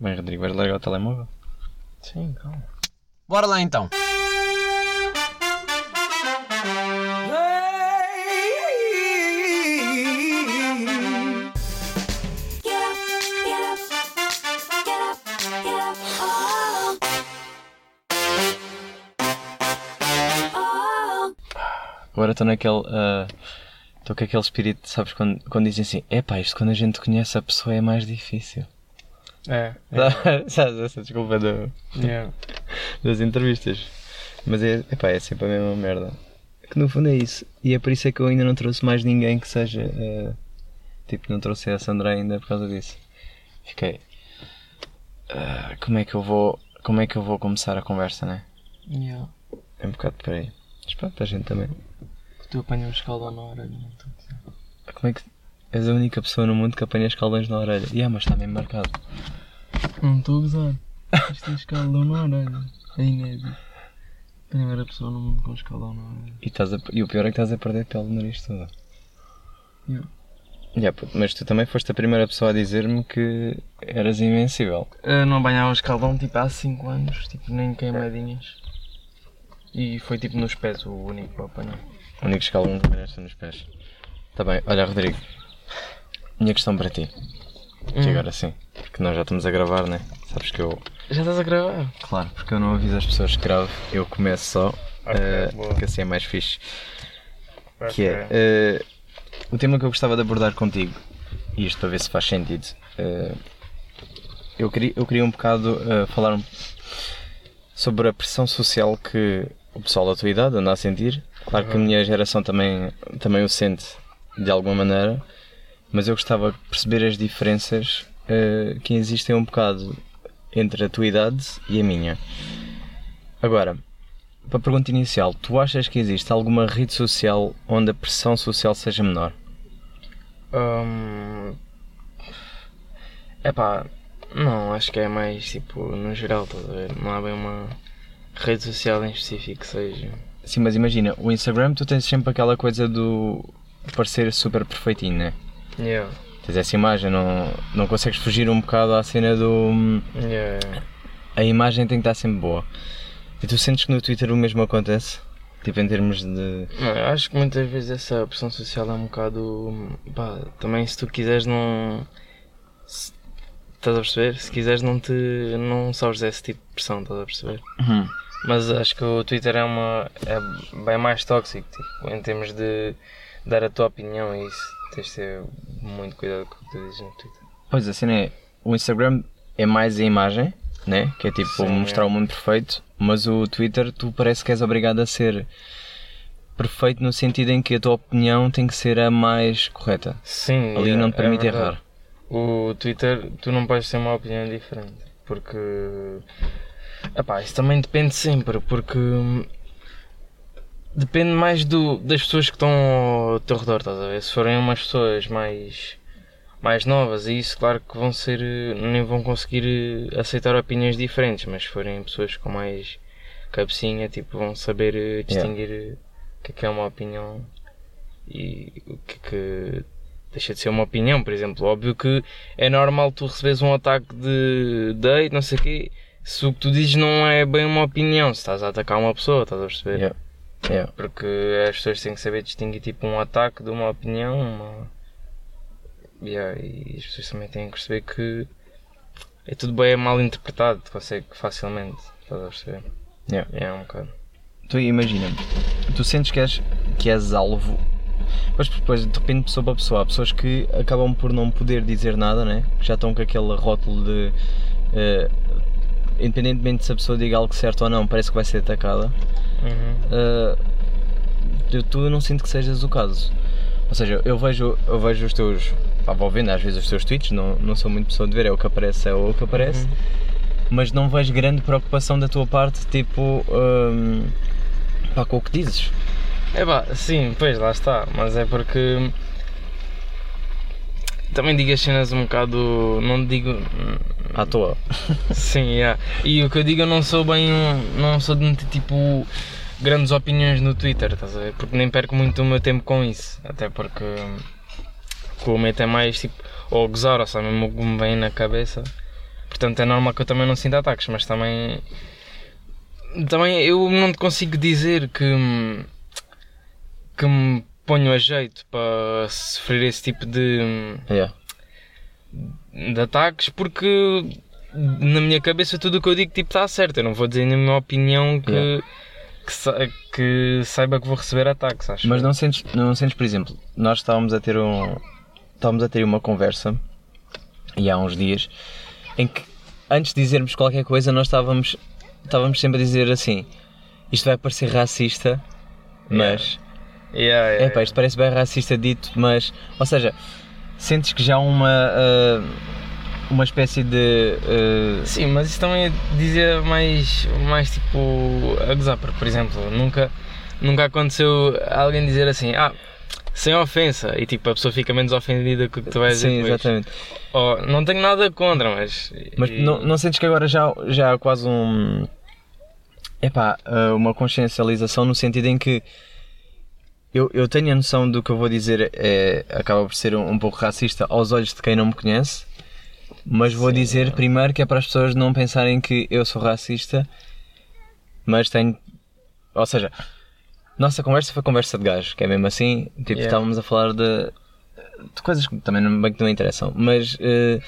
Bem, Rodrigo, vais largar o telemóvel? Sim, calma. Bora lá então. Agora estou naquele. ah, Estou com aquele espírito, sabes, quando, quando dizem assim: é pá, isto quando a gente conhece a pessoa é mais difícil. É. Sabes essa desculpa do- Yeah. das entrevistas. Mas é, epá, é sempre a mesma merda. Que no fundo é isso. E é por isso é que eu ainda não trouxe mais ninguém que seja. eh, tipo, não trouxe a Sandra ainda por causa disso. Fiquei. ah, como é que eu vou. Como é que eu vou começar a conversa, né? Yeah. É um bocado por aí. Mas pronto, a gente também. Tu apanhas um escaldão na orelha, não estou a dizer. Como é que. És a única pessoa no mundo que apanha escaldões na orelha. E ah, mas está mesmo marcado. Não estou a gozar. Isto tem escaldão na orelha. É inédito. Primeira pessoa no mundo com escaldão na orelha. E, estás a- e o pior é que estás a perder pele no nariz todo. Yeah. Yeah, mas tu também foste a primeira pessoa a dizer-me que eras invencível. Eu não apanhava escaldão tipo há 5 anos, tipo nem queimadinhas. E foi tipo nos pés o único que eu apanhei. O único escalão que nos pés. Está bem, olha Rodrigo. Minha questão para ti. Que Hum. agora sim. Porque nós já estamos a gravar, né? Sabes que eu. Já estás a gravar? Claro, porque eu não aviso as pessoas que gravo, eu começo só. eh, boa. que assim é mais fixe. Que é. eh, o tema que eu gostava de abordar contigo, e isto para ver se faz sentido. eh, eu, queria, eu queria um bocado falar um- sobre a pressão social que o pessoal da tua idade anda a sentir. Claro que a minha geração também, também o sente de alguma maneira, mas eu gostava de perceber as diferenças eh, que existem um bocado entre a tua idade e a minha. Agora, para a pergunta inicial, tu achas que existe alguma rede social onde a pressão social seja menor? Hum... Epá, não, acho que é mais tipo no geral, estás a ver? Não há bem uma rede social em específico que seja. Sim, mas imagina, o Instagram tu tens sempre aquela coisa do parecer super perfeitinho, né? Yeah. Tens essa imagem, não, não consegues fugir um bocado à cena do. Yeah. A imagem tem que estar sempre boa. E tu sentes que no Twitter o mesmo acontece? Tipo, em termos de. Eu acho que muitas vezes essa pressão social é um bocado. Pá, também se tu quiseres não. se- estás a perceber? Se quiseres não te. não sofres esse tipo de pressão, estás a perceber? Uhum. Mas acho que o Twitter é uma. é bem mais tóxico, tipo, em termos de dar a tua opinião e isso. Tens de ter muito cuidado com o que tu dizes no Twitter. Pois a cena é. O Instagram é mais a imagem, né? Que é tipo Sim, mostrar é. o mundo perfeito, mas o Twitter tu parece que és obrigado a ser perfeito no sentido em que a tua opinião tem que ser a mais correta. Sim, Ali é- não te é permite verdade. errar. O Twitter, tu não podes ter uma opinião diferente. Porque. Epá, isso também depende sempre. Porque. Depende mais do, das pessoas que estão ao teu redor, estás a ver? Se forem umas pessoas mais. mais novas, e isso, claro que vão ser. nem vão conseguir eh, aceitar opiniões diferentes. Mas se forem pessoas com mais cabecinha, tipo, vão saber eh, distinguir eh, o que é que é uma opinião e o que é que deixa de ser uma opinião, por exemplo. Óbvio que é normal tu receberes um ataque de date, não sei o quê, se o que tu dizes não é bem uma opinião, se estás a atacar uma pessoa, estás a perceber? Yeah. Yeah. Porque as pessoas têm que saber distinguir tipo um ataque de uma opinião, uma... Yeah, e as pessoas também têm que perceber que é tudo bem mal interpretado, consegue facilmente, estás a perceber? Yeah. É um bocado. Tu imagina, tu sentes que és, que és alvo, mas depois depende de pessoa para pessoa. Há pessoas que acabam por não poder dizer nada, né? que já estão com aquele rótulo de. eh, independentemente se a pessoa diga algo certo ou não, parece que vai ser atacada. Uhum. Uh, tu- não sinto que sejas o caso. Ou seja, eu vejo, eu vejo os teus. Pá, vou vendo às vezes os teus tweets, não, não sou muito pessoa de ver, é o que aparece, é o que aparece. Mas não vejo grande preocupação da tua parte, tipo. Um, pá, com o que dizes. É pá, sim, pois lá está, mas é porque também digo as cenas um bocado. não digo. À toa. Sim, yeah. e o que eu digo eu não sou bem. não sou de meter tipo grandes opiniões no Twitter, estás a ver? Porque nem perco muito o meu tempo com isso, até porque o que eu meto é mais tipo ou gozar, ou só mesmo o que me vem na cabeça. Portanto, é normal que eu também não sinta ataques, mas também. Também eu não te consigo dizer que. que me ponho a jeito para sofrer esse tipo de. Yeah. de ataques porque na minha cabeça tudo o que eu digo tipo está certo. Eu não vou dizer na minha opinião que, Yeah. que, sa- que saiba que vou receber ataques, acho. Mas não sentes, não sentes, por exemplo, nós estávamos a ter um. Estávamos a ter uma conversa e há uns dias em que antes de dizermos qualquer coisa nós estávamos, estávamos sempre a dizer assim isto vai parecer racista, mas Yeah, yeah, é pá, isto parece bem racista dito, mas ou seja, sentes que já há uma ah, uma espécie de ah, Sim, mas isso também dizia mais, mais tipo a gozar, por exemplo, nunca, nunca aconteceu alguém dizer assim, ah, sem ofensa, e tipo a pessoa fica menos ofendida com o que tu vais sim, dizer. depois. exatamente. Oh, não tenho nada contra, mas. Mas e- não, não sentes que agora já, já há quase um. Epá, ah, uma consciencialização no sentido em que eu, eu tenho a noção do que eu vou dizer é, acaba por ser um, um pouco racista aos olhos de quem não me conhece, mas vou dizer primeiro que é para as pessoas não pensarem que eu sou racista, mas tenho. Ou seja, nossa conversa foi conversa de gajo, que é mesmo assim, tipo, Yeah. estávamos a falar de, de coisas que também não, bem que não me interessam, mas. eh,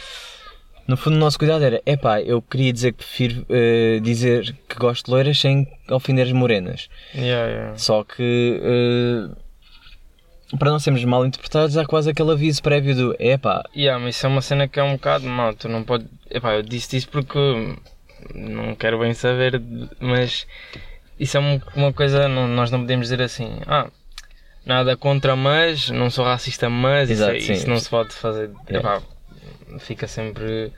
no fundo, o nosso cuidado era: epá, eu queria dizer que prefiro eh, dizer que gosto de loiras sem ofender as morenas. Yeah, yeah. Só que, eh, para não sermos mal interpretados, há quase aquele aviso prévio do: epá, Yeah, mas isso é uma cena que é um bocado mau. Tu não pode. Epá, eu disse isso porque não quero bem saber, mas isso é um- uma coisa. Não, nós não podemos dizer assim. Ah, nada contra, mas não sou racista, mas isso, Exato, é- sim. isso não se pode fazer. Yeah. Epá, fica sempre.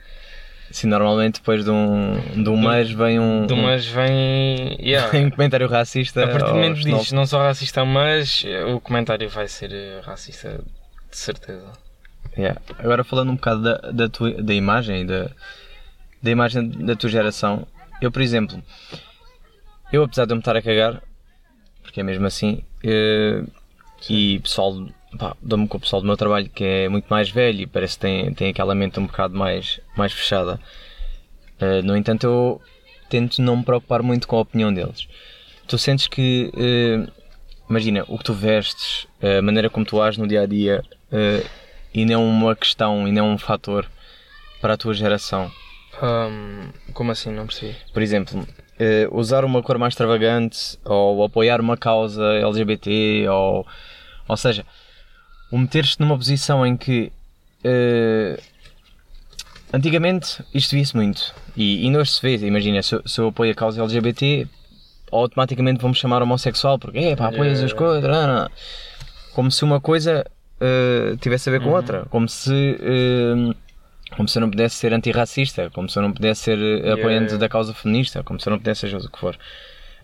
se normalmente depois de um, de um mês vem um, De um, mas vem. Yeah. vem um comentário racista. A partir do momento que dizes não sou racista, mas o comentário vai ser eh, racista, de certeza. Yeah. Agora falando um bocado da, da, tua, da imagem da, da imagem da tua geração, eu por exemplo, eu apesar de eu me estar a cagar, porque é mesmo assim, eh, e pessoal, pá, dou-me com o pessoal do meu trabalho que é muito mais velho e parece que tem, tem aquela mente um bocado mais, mais fechada. Eh, no entanto, eu tento não me preocupar muito com a opinião deles. Tu sentes que, eh, imagina, o que tu vestes, a maneira como tu ages no dia a dia, eh, e não uma questão e não um fator para a tua geração. Ahm, como assim? Não percebi. Por exemplo, usar uma cor mais extravagante ou apoiar uma causa LGBT ou, ou seja, o meter-te numa posição em que eh, antigamente isto via-se muito e hoje se vê, imagina, se, eu- se eu apoio a causa LGBT automaticamente vão-me chamar homossexual porque é pá, apoias as coisas, não, não, não." como se uma coisa eh, tivesse a ver com outra, como se eh, como se eu não pudesse ser antirracista, como se eu não pudesse ser apoiante yeah. da causa feminista, como se eu não pudesse seja o que for.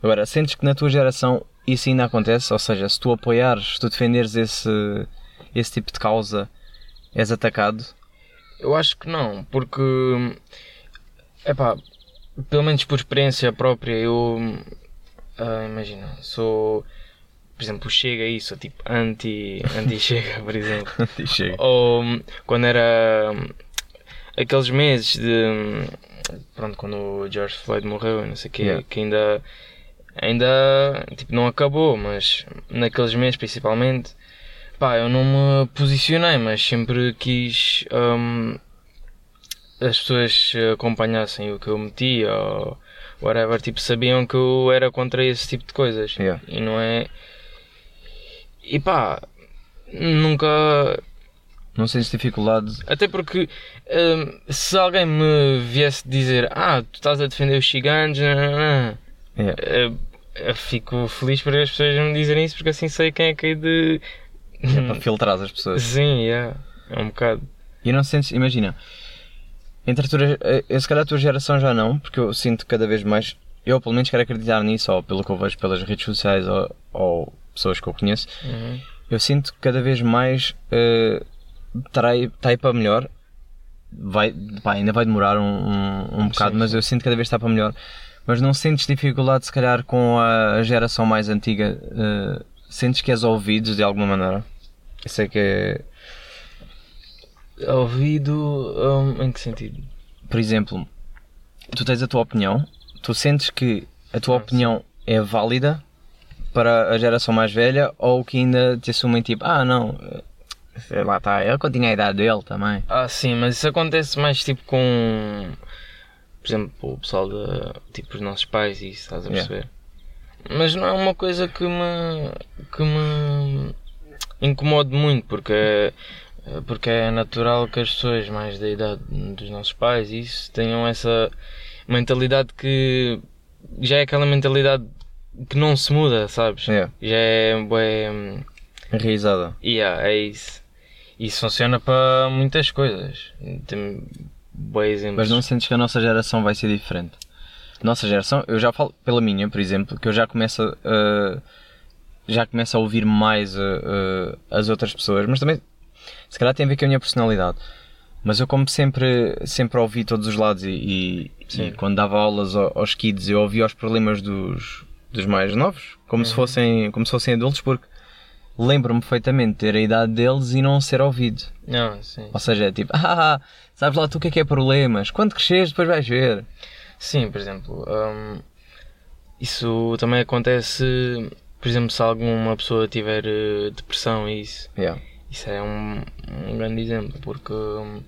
Agora, sentes que na tua geração isso ainda acontece? Ou seja, se tu apoiares, se tu defenderes esse, esse tipo de causa, és atacado? Eu acho que não, porque. Epá, pelo menos por experiência própria, eu. ah, imagina, sou. Por exemplo, chega sou tipo anti, anti-chega, por exemplo. Chega. Ou quando era aqueles meses de. Pronto, quando o George Floyd morreu, não sei o quê, Yeah. que ainda. Ainda. Tipo, não acabou, mas naqueles meses principalmente. Pá, eu não me posicionei, mas sempre quis. hum, as pessoas acompanhassem o que eu metia ou whatever, tipo, sabiam que eu era contra esse tipo de coisas. Yeah. E não é. E pá, nunca. Não sentes dificuldade? Até porque hum, se alguém me viesse dizer Ah, tu estás a defender os ciganos, não, não, não", É. eh, eu fico feliz por as pessoas me dizerem isso porque assim sei quem é que é de. É para filtrar as pessoas. Sim, yeah, é um bocado. E não sentes, imagina, entre a tua, eh, se calhar a tua geração já não, porque eu sinto cada vez mais, eu pelo menos quero acreditar nisso, ou pelo que eu vejo pelas redes sociais ou, ou pessoas que eu conheço, Uhum. eu sinto que cada vez mais uh, está aí para melhor. Vai, pá, ainda vai demorar um, um, um bocado, Sim, mas sim. eu sinto que cada vez está para melhor. Mas não sentes dificuldade, se calhar, com a geração mais antiga? uh, sentes que és ouvido de alguma maneira? Eu sei que é. Ouvido. hum, em que sentido? por exemplo, tu tens a tua opinião, tu sentes que a tua opinião é válida para a geração mais velha ou que ainda te assumem tipo, ah não, sei lá está, ele continua a idade dele também. Ah, sim, mas isso acontece mais tipo com. Por exemplo, o pessoal de. Tipo, os nossos pais e isso, estás a Yeah. perceber? Mas não é uma coisa que me. que me incomode muito, porque. Porque é natural que as pessoas mais da idade dos nossos pais isso tenham essa mentalidade que já é aquela mentalidade que não se muda, sabes? Yeah. Já é, bué, Enraizada. Yeah, é isso. Isso funciona para muitas coisas. Tem bons exemplos. Mas não sentes que a nossa geração vai ser diferente? Nossa geração, eu já falo pela minha, por exemplo, que eu já começo a. já começo a ouvir mais uh, uh, as outras pessoas, mas também se calhar tem a ver com a minha personalidade. Mas eu como sempre, sempre ouvi todos os lados e, e- e quando dava aulas ao- aos kids eu ouvia os problemas dos, dos mais novos, como, se fossem, como se fossem adultos, porque lembro-me perfeitamente ter a idade deles e não ser ouvido. Não. Ou seja, é tipo, ah, sabes lá tu o que é que é problemas? Quando cresceres depois vais ver. Sim, por exemplo, hum, isso também acontece, por exemplo, se alguma pessoa tiver eh, depressão e isso. Yeah. Isso é um, um grande exemplo, porque hum,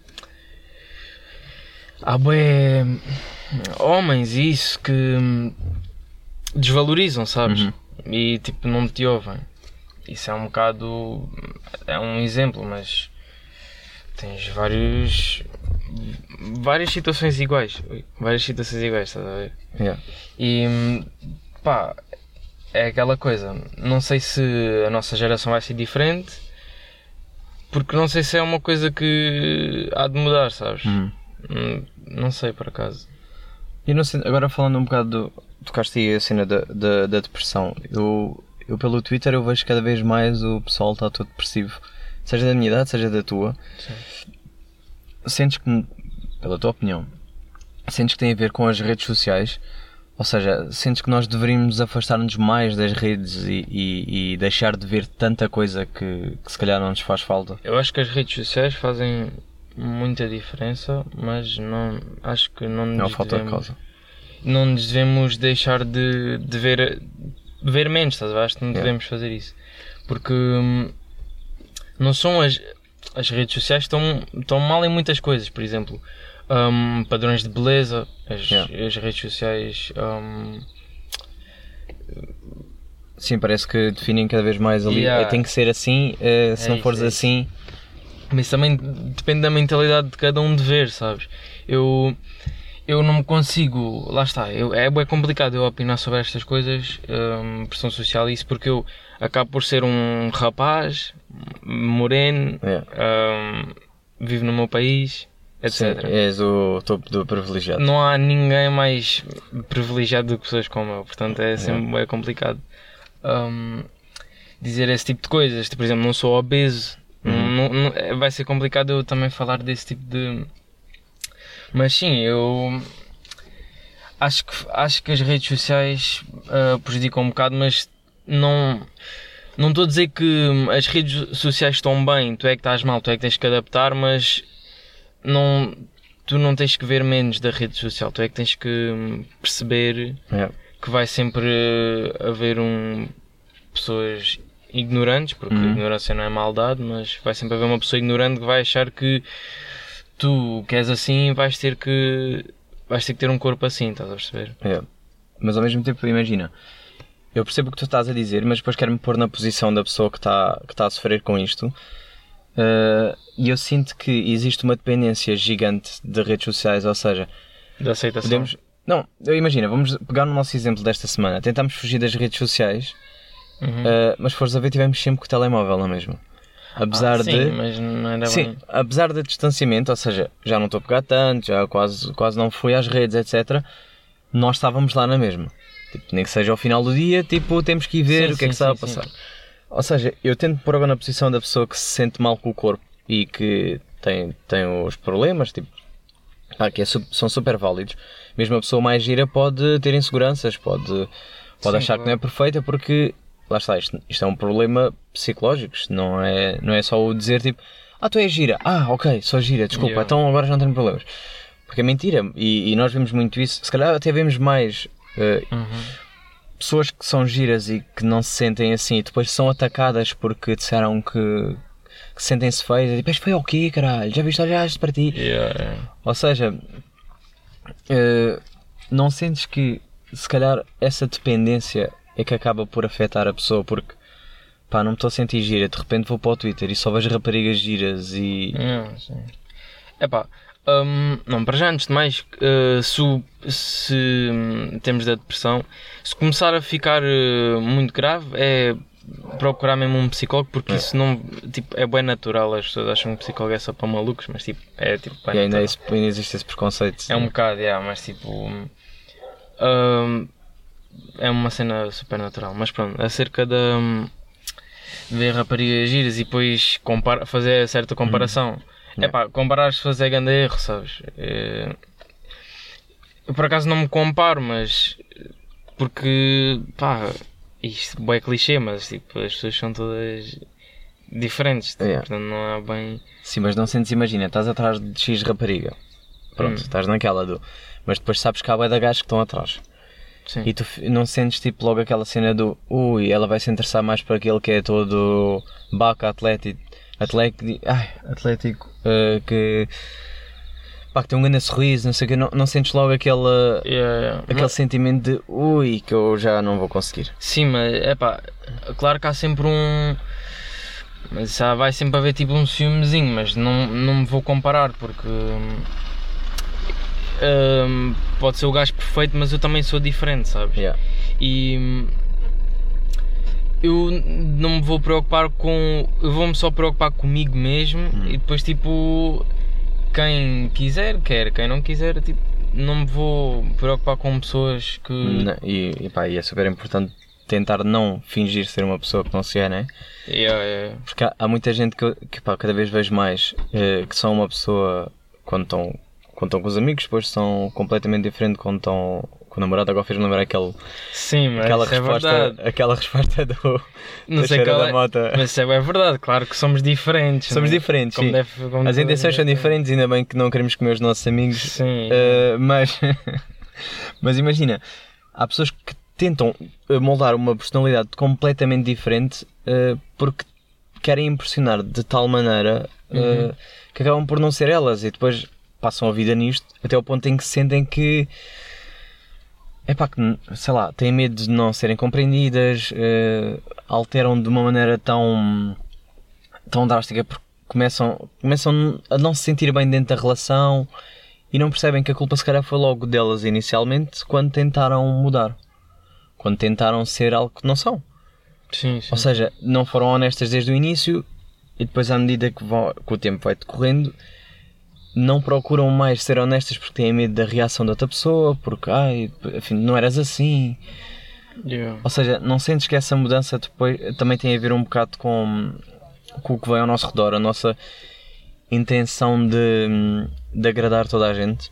há bué homens e isso que hum, desvalorizam, sabes? Uhum. E tipo, não te ouvem. Isso é um bocado. é um exemplo, mas tens vários. várias situações iguais. Várias situações iguais, estás a ver? Yeah. E hum, pá, é aquela coisa. Não sei se a nossa geração vai ser diferente, porque não sei se é uma coisa que há de mudar, sabes? Uhum. Hum, Não sei por acaso. E não sei, agora falando um bocado do. Tocaste aí a cena da, da, da depressão. Eu, eu pelo Twitter eu vejo cada vez mais o pessoal está todo depressivo. Seja da minha idade, seja da tua. Sentes que, pela tua opinião, sentes que tem a ver com as redes sociais? Ou seja, sentes que nós deveríamos afastar-nos mais das redes e, e, e deixar de ver tanta coisa que, que se calhar não nos faz falta? Eu acho que as redes sociais fazem muita diferença, mas não acho que não nos o fator de devemos- causa. não nos devemos deixar de, de ver, ver menos, estás? Acho que não Yeah. devemos fazer isso. Porque hum, não são as, as redes sociais estão, estão mal em muitas coisas, por exemplo, hum, padrões de beleza, as, Yeah. as redes sociais hum, Sim, parece que definem cada vez mais ali. Yeah. É, tem que ser assim, eh, se É não fores é assim. Mas também depende da mentalidade de cada um de ver, sabes? Eu, eu não me consigo. Lá está, eu, é bem complicado eu opinar sobre estas coisas, hum, pressão social e isso, porque eu acabo por ser um rapaz, moreno, Yeah. hum, vivo no meu país, Sim, etc. és o topo do privilegiado. Não há ninguém mais privilegiado do que pessoas como eu, portanto é sempre bem complicado hum, dizer esse tipo de coisas. Tipo, Por exemplo, não sou obeso, não- não- não- é- vai ser complicado eu também falar desse tipo de. Mas sim, eu acho que, acho que as redes sociais ah, prejudicam um bocado, mas não. Não estou a dizer que as redes sociais estão bem, tu é que estás mal, tu é que tens que adaptar, mas não, tu não tens que ver menos da rede social, tu é que tens que perceber Yeah. que vai sempre haver um, pessoas ignorantes, porque Uhum. ignorância não é maldade, mas vai sempre haver uma pessoa ignorante que vai achar que tu que és assim vais ter que vais ter que ter um corpo assim, estás a perceber? É. Mas ao mesmo tempo, imagina, eu percebo o que tu estás a dizer, mas depois quero-me pôr na posição da pessoa que está que tá a sofrer com isto. Eh, E eu sinto que existe uma dependência gigante de redes sociais, ou seja, Da aceitação. podemos. Não, eu imagina, vamos pegar no nosso exemplo desta semana. Tentamos fugir das redes sociais, Uhum. eh, mas fores a ver, tivemos sempre com o telemóvel, não é mesmo? Apesar Ah, sim, de. mas não era Sim, bem. apesar do distanciamento, ou seja, já não estou a pegar tanto, já quase, quase não fui às redes, etc. Nós estávamos lá na mesma. Tipo, nem que seja ao final do dia, tipo, temos que ir ver Sim, o que é que sim, está a sim, sim. passar. Ou seja, eu tento pôr agora na posição da pessoa que se sente mal com o corpo e que tem, tem os problemas, tipo, ah, que é são super válidos. Mesmo a pessoa mais gira pode ter inseguranças, pode, pode Sim, achar que não é perfeita porque, lá está, isto, isto é um problema psicológico, isto não é, não é só o dizer tipo, ah, tu és gira, ah, ok, sou gira, desculpa, Yeah. então agora já não tenho problemas. Porque é mentira. E, e nós vemos muito isso. Se calhar até vemos mais eh, pessoas que são giras e que não se sentem assim e depois são atacadas porque disseram que, que sentem-se feias. É Tipo, és feio o quê, caralho? Já viste olhaste para ti? Yeah. Ou seja, eh, não sentes que se calhar essa dependência é que acaba por afetar a pessoa porque pá, não me estou a sentir gira, de repente vou para o Twitter e só vejo raparigas giras e. Não, sim. Epá, hum, não, para já, antes de mais, eh, se, o- se hum, em termos da depressão, se começar a ficar eh, muito grave, é procurar mesmo um psicólogo, porque É. isso não, tipo, é bem natural, as pessoas acham que psicólogo é só para malucos, mas tipo, é tipo, bem E ainda, natural. esse- ainda existe esse preconceito. É um bocado, yeah, mas tipo. hum, é uma cena super natural. Mas pronto, acerca de, hum, de ver raparigas giras e depois compara, fazer certa comparação. É pá, comparar-se fazer grande erro, sabes? É, eu por acaso não me comparo, mas. Porque. pá, isto é clichê, mas tipo, as pessoas são todas diferentes. tipo, Yeah. Portanto, não é bem. Sim, mas não sentes, imagina, estás atrás de X rapariga. Pronto, Hum. estás naquela do. Mas depois sabes que há bué de gajos que estão atrás. Sim. E tu não sentes tipo logo aquela cena do ui, ela vai se interessar mais por aquele que é todo baca atlético, atlético, ai, atlético eh, que pá, que tem um grande sorriso, não sei o que, não, não sentes logo aquele, Yeah, yeah. aquele sentimento de ui, que eu já não vou conseguir. Sim, mas é pá, claro que há sempre um. Mas já vai sempre haver tipo um ciúmezinho, mas não, não me vou comparar porque. hum, hum, pode ser o gajo perfeito, mas eu também sou diferente, sabes? Yeah. E. Eu não me vou preocupar com. Eu vou-me só preocupar comigo mesmo Hum. e depois, tipo. Quem quiser, quer. Quem não quiser, tipo. Não me vou preocupar com pessoas que. Não, E, e, pá, e é super importante tentar não fingir ser uma pessoa que não se é, né? Yeah, yeah. Porque há, há muita gente que, que pá, cada vez vejo mais eh, que são uma pessoa quando estão, quando estão com os amigos, depois são completamente diferente quando estão com o namorado. Agora fez-me lembrar aquele, Sim, mas aquela, é resposta, verdade. aquela resposta do Não sei qual da é, Mota. mas isso é verdade, claro que somos diferentes. Somos né? diferentes, Como deve- como As intenções são gente. diferentes, ainda bem que não queremos comer os nossos amigos. Sim. Eh, mas, mas imagina, há pessoas que tentam eh, moldar uma personalidade completamente diferente eh, porque querem impressionar de tal maneira eh, Uhum. que acabam por não ser elas e depois passam a vida nisto até ao ponto em que sentem que é pá, que sei lá, têm medo de não serem compreendidas, eh, alteram de uma maneira tão, tão drástica porque começam, começam a não se sentir bem dentro da relação e não percebem que a culpa se calhar foi logo delas inicialmente quando tentaram mudar. Quando tentaram ser algo que não são. Sim, sim. Ou seja, não foram honestas desde o início e depois à medida que, vão- que o tempo vai decorrendo não procuram mais ser honestas porque têm medo da reação da outra pessoa, porque ai, enfim, não eras assim. Yeah. Ou seja, não sentes que essa mudança depois também tem a ver um bocado com, com o que vem ao nosso redor, a nossa intenção de, de agradar toda a gente?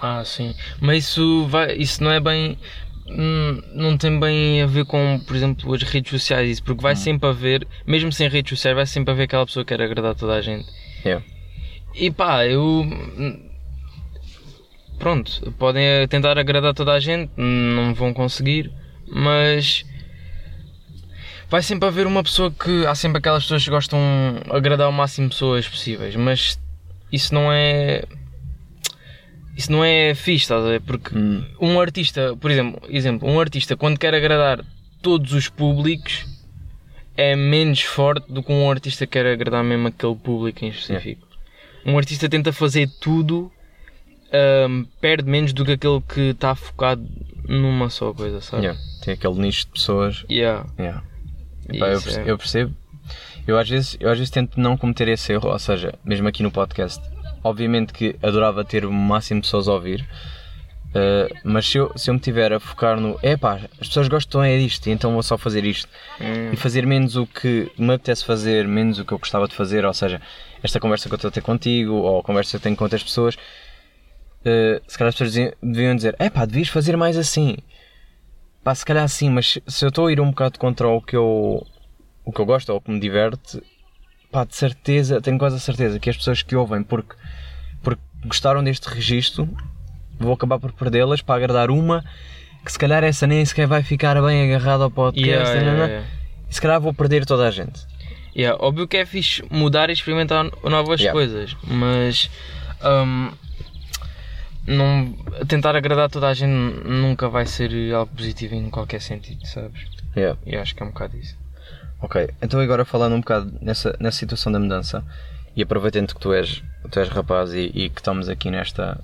Ah, sim. Mas isso, vai, isso não é bem. hum, Não tem bem a ver com, por exemplo, as redes sociais, isso, porque vai sempre haver, mesmo sem redes sociais, vai sempre haver aquela pessoa que quer agradar toda a gente. É. E pá, eu. hum, Pronto, podem tentar agradar toda a gente, não vão conseguir, mas. Vai sempre haver uma pessoa que. Há sempre aquelas pessoas que gostam de agradar o máximo de pessoas possíveis, mas isso não é. Isso não é fixe, estás a ver? Porque Hum. um artista, por exemplo, exemplo, um artista quando quer agradar todos os públicos é menos forte do que um artista que quer agradar mesmo aquele público em específico. Um artista tenta fazer tudo, hum, perde menos do que aquele que está focado numa só coisa, sabe? Yeah. Tem aquele nicho de pessoas. Yeah. Yeah. Epá, eu, Isso perce- é. eu percebo. Eu às, vezes, eu às vezes tento não cometer esse erro, ou seja, mesmo aqui no podcast. Obviamente que adorava ter o máximo de pessoas a ouvir, eh, mas se eu, se eu me tiver a focar no epá, as pessoas gostam é disto, então vou só fazer isto Hum, e fazer menos o que me apetece fazer, menos o que eu gostava de fazer, ou seja, esta conversa que eu estou a ter contigo ou a conversa que eu tenho com outras pessoas, eh, se calhar as pessoas diziam- deviam dizer: é pá, devias fazer mais assim. Pá, se calhar sim, mas se- eu estou a ir um bocado contra o que eu, o que eu gosto ou o que me diverte, pá, de certeza, tenho quase a certeza que as pessoas que ouvem porque, porque gostaram deste registro, vou acabar por perdê-las para agradar uma que se calhar essa nem sequer vai ficar bem agarrada ao podcast. Yeah, yeah, nanana, yeah. E se calhar vou perder toda a gente. Yeah, óbvio que é fixe mudar e experimentar novas Yeah. coisas, mas hum, não, tentar agradar toda a gente nunca vai ser algo positivo em qualquer sentido, sabes? Yeah. E acho que é um bocado isso. Ok, então agora falando um bocado nessa, nessa situação da mudança e aproveitando que tu és, tu és rapaz e, e que estamos aqui nesta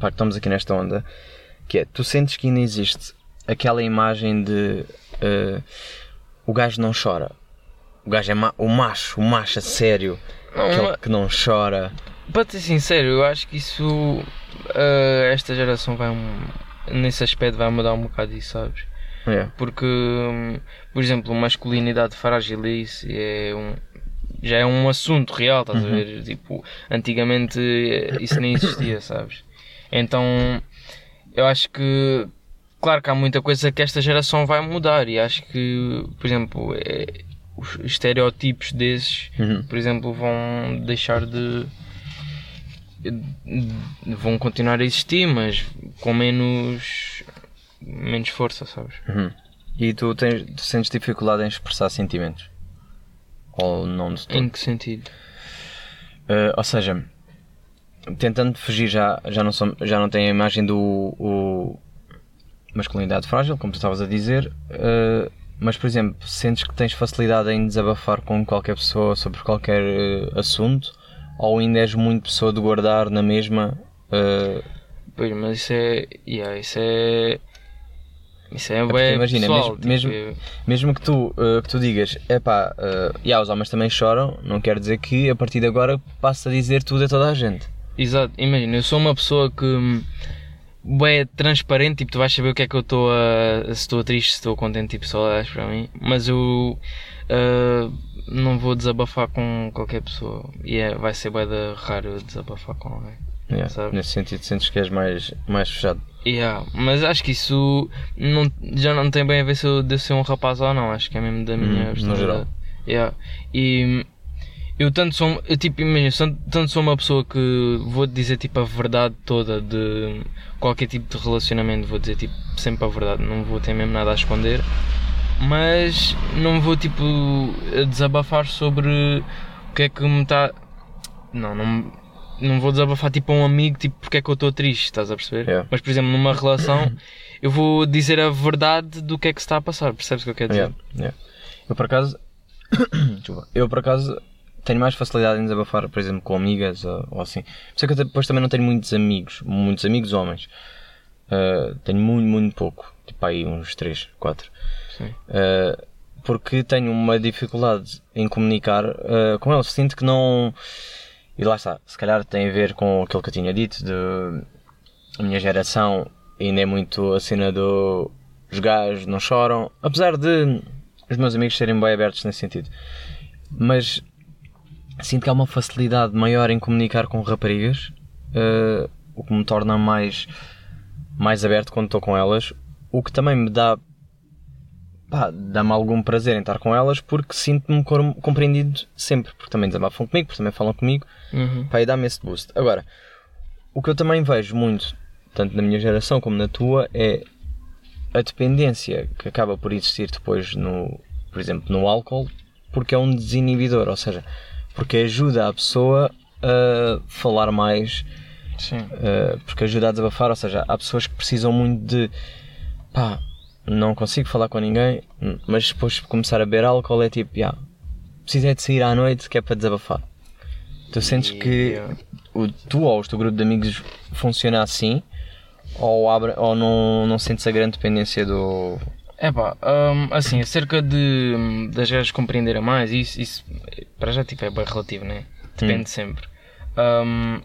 pá, que estamos aqui nesta onda, que é, tu sentes que ainda existe aquela imagem de eh, o gajo não chora, o gajo é ma- o macho, o macho a sério, Não, aquele ma- que não chora. Para ser sincero, eu acho que isso ah, esta geração vai um, nesse aspecto vai mudar um bocado isso, sabes? Yeah. Porque, hum, por exemplo, masculinidade frágil isso é um, já é um assunto real, estás a ver? Tipo, antigamente eh, isso nem existia, sabes? Então, eu acho que, claro que há muita coisa que esta geração vai mudar e acho que, por exemplo, eh, os estereótipos desses, Uhum. por exemplo, vão deixar de vão continuar a existir, mas com menos menos força, sabes? Uhum. E tu, tens, tu sentes dificuldade em expressar sentimentos? Ou não de todo? Em que sentido? Uh, ou seja, tentando fugir já, já, não, sou, já não tem a imagem do o, masculinidade frágil, como tu estavas a dizer, uh, mas por exemplo, sentes que tens facilidade em desabafar com qualquer pessoa sobre qualquer uh, assunto, ou ainda és muito pessoa de guardar na mesma? uh, Pois, mas isso é. Yeah, isso é. Isso é, porque bué imagina, pessoal, mesmo- tipo, mesmo que tu, uh, que tu digas, epá, uh, yeah, os homens também choram, não quer dizer que a partir de agora passe a dizer tudo a toda a gente. Exato, imagina, eu sou uma pessoa que é transparente, tipo, tu vais saber o que é que eu estou a. se estou triste, se estou contente, tipo, só olhas para mim, mas eu ah, não vou desabafar com qualquer pessoa e é, vai ser de raro eu desabafar com alguém. Yeah, Sabe? Nesse sentido, sentes que és mais, mais fechado. Yeah, mas acho que isso não, já não tem bem a ver se eu devo ser um rapaz ou não, acho que é mesmo da minha Hum, no personalidade. geral. Yeah. E eu tanto sou, eu, tipo, imagina, tanto sou uma pessoa que vou dizer tipo a verdade toda de qualquer tipo de relacionamento, vou dizer tipo sempre a verdade, não vou ter mesmo nada a esconder, mas não vou tipo desabafar sobre o que é que me está. Não, não, não vou desabafar tipo a um amigo tipo porque é que eu estou triste, estás a perceber? Yeah. Mas por exemplo, numa relação eu vou dizer a verdade do que é que se está a passar, percebes o que eu quero dizer? Yeah, yeah. Eu por acaso. Desculpa. Eu por acaso tenho mais facilidade em desabafar, por exemplo, com amigas ou, ou assim. Por isso é que eu depois também não tenho muitos amigos, muitos amigos homens. Uh, tenho muito, muito pouco. Tipo aí uns 3, 4. Sim. Uh, porque tenho uma dificuldade em comunicar uh, com eles. Sinto que não. E lá está, se calhar tem a ver com aquilo que eu tinha dito, de a minha geração ainda é muito a cena do os gajos não choram, apesar de os meus amigos serem bem abertos nesse sentido. Mas sinto que há uma facilidade maior em comunicar com raparigas, uh, o que me torna mais, mais aberto quando estou com elas, o que também me dá dá-me algum prazer em estar com elas porque sinto-me compreendido sempre, porque também desabafam comigo, porque também falam comigo, Uhum. pá, e dá-me esse boost. Agora, o que eu também vejo muito, tanto na minha geração como na tua, é a dependência que acaba por existir depois no, por exemplo, no álcool, porque é um desinibidor, ou seja, porque ajuda a pessoa a falar mais, Sim. Uh, porque ajuda a desabafar, ou seja, há pessoas que precisam muito de pá, não consigo falar com ninguém, mas depois de começar a beber álcool é tipo, yeah, preciso é de sair à noite que é para desabafar. Tu sentes que o, tu ou o teu grupo de amigos funciona assim ou, abre, ou não, não sentes a grande dependência do. É pá, hum, assim, acerca de das gajas compreenderem mais, isso, isso para já tipo, é bem relativo, né? Depende Hum. sempre. Hum,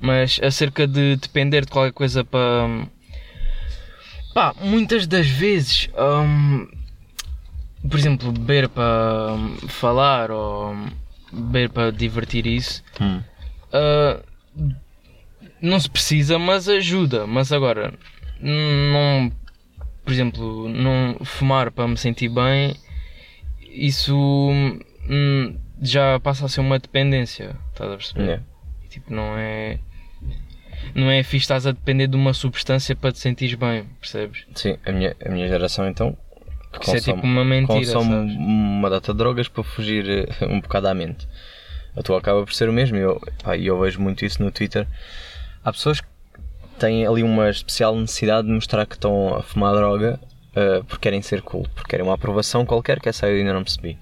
mas acerca de depender de qualquer coisa para. Pá, muitas das vezes, hum, por exemplo, beber para hum, falar ou hum, beber para divertir isso, Hum. Uh, não se precisa, mas ajuda. Mas agora, não, por exemplo, não fumar para me sentir bem, isso hum, já passa a ser uma dependência. Estás a perceber? Yeah. Tipo, não é. não é fixe estás a depender de uma substância para te sentires bem, percebes? Sim, a minha, a minha geração então. que Isso é tipo uma mentira, consome sabes? uma data de drogas para fugir eh, um bocado à mente. A tua acaba por ser o mesmo e eu, pá, e eu vejo muito isso no Twitter. Há pessoas que têm ali uma especial necessidade de mostrar que estão a fumar droga eh, porque querem ser cool, porque querem uma aprovação qualquer, que essa eu ainda não percebi.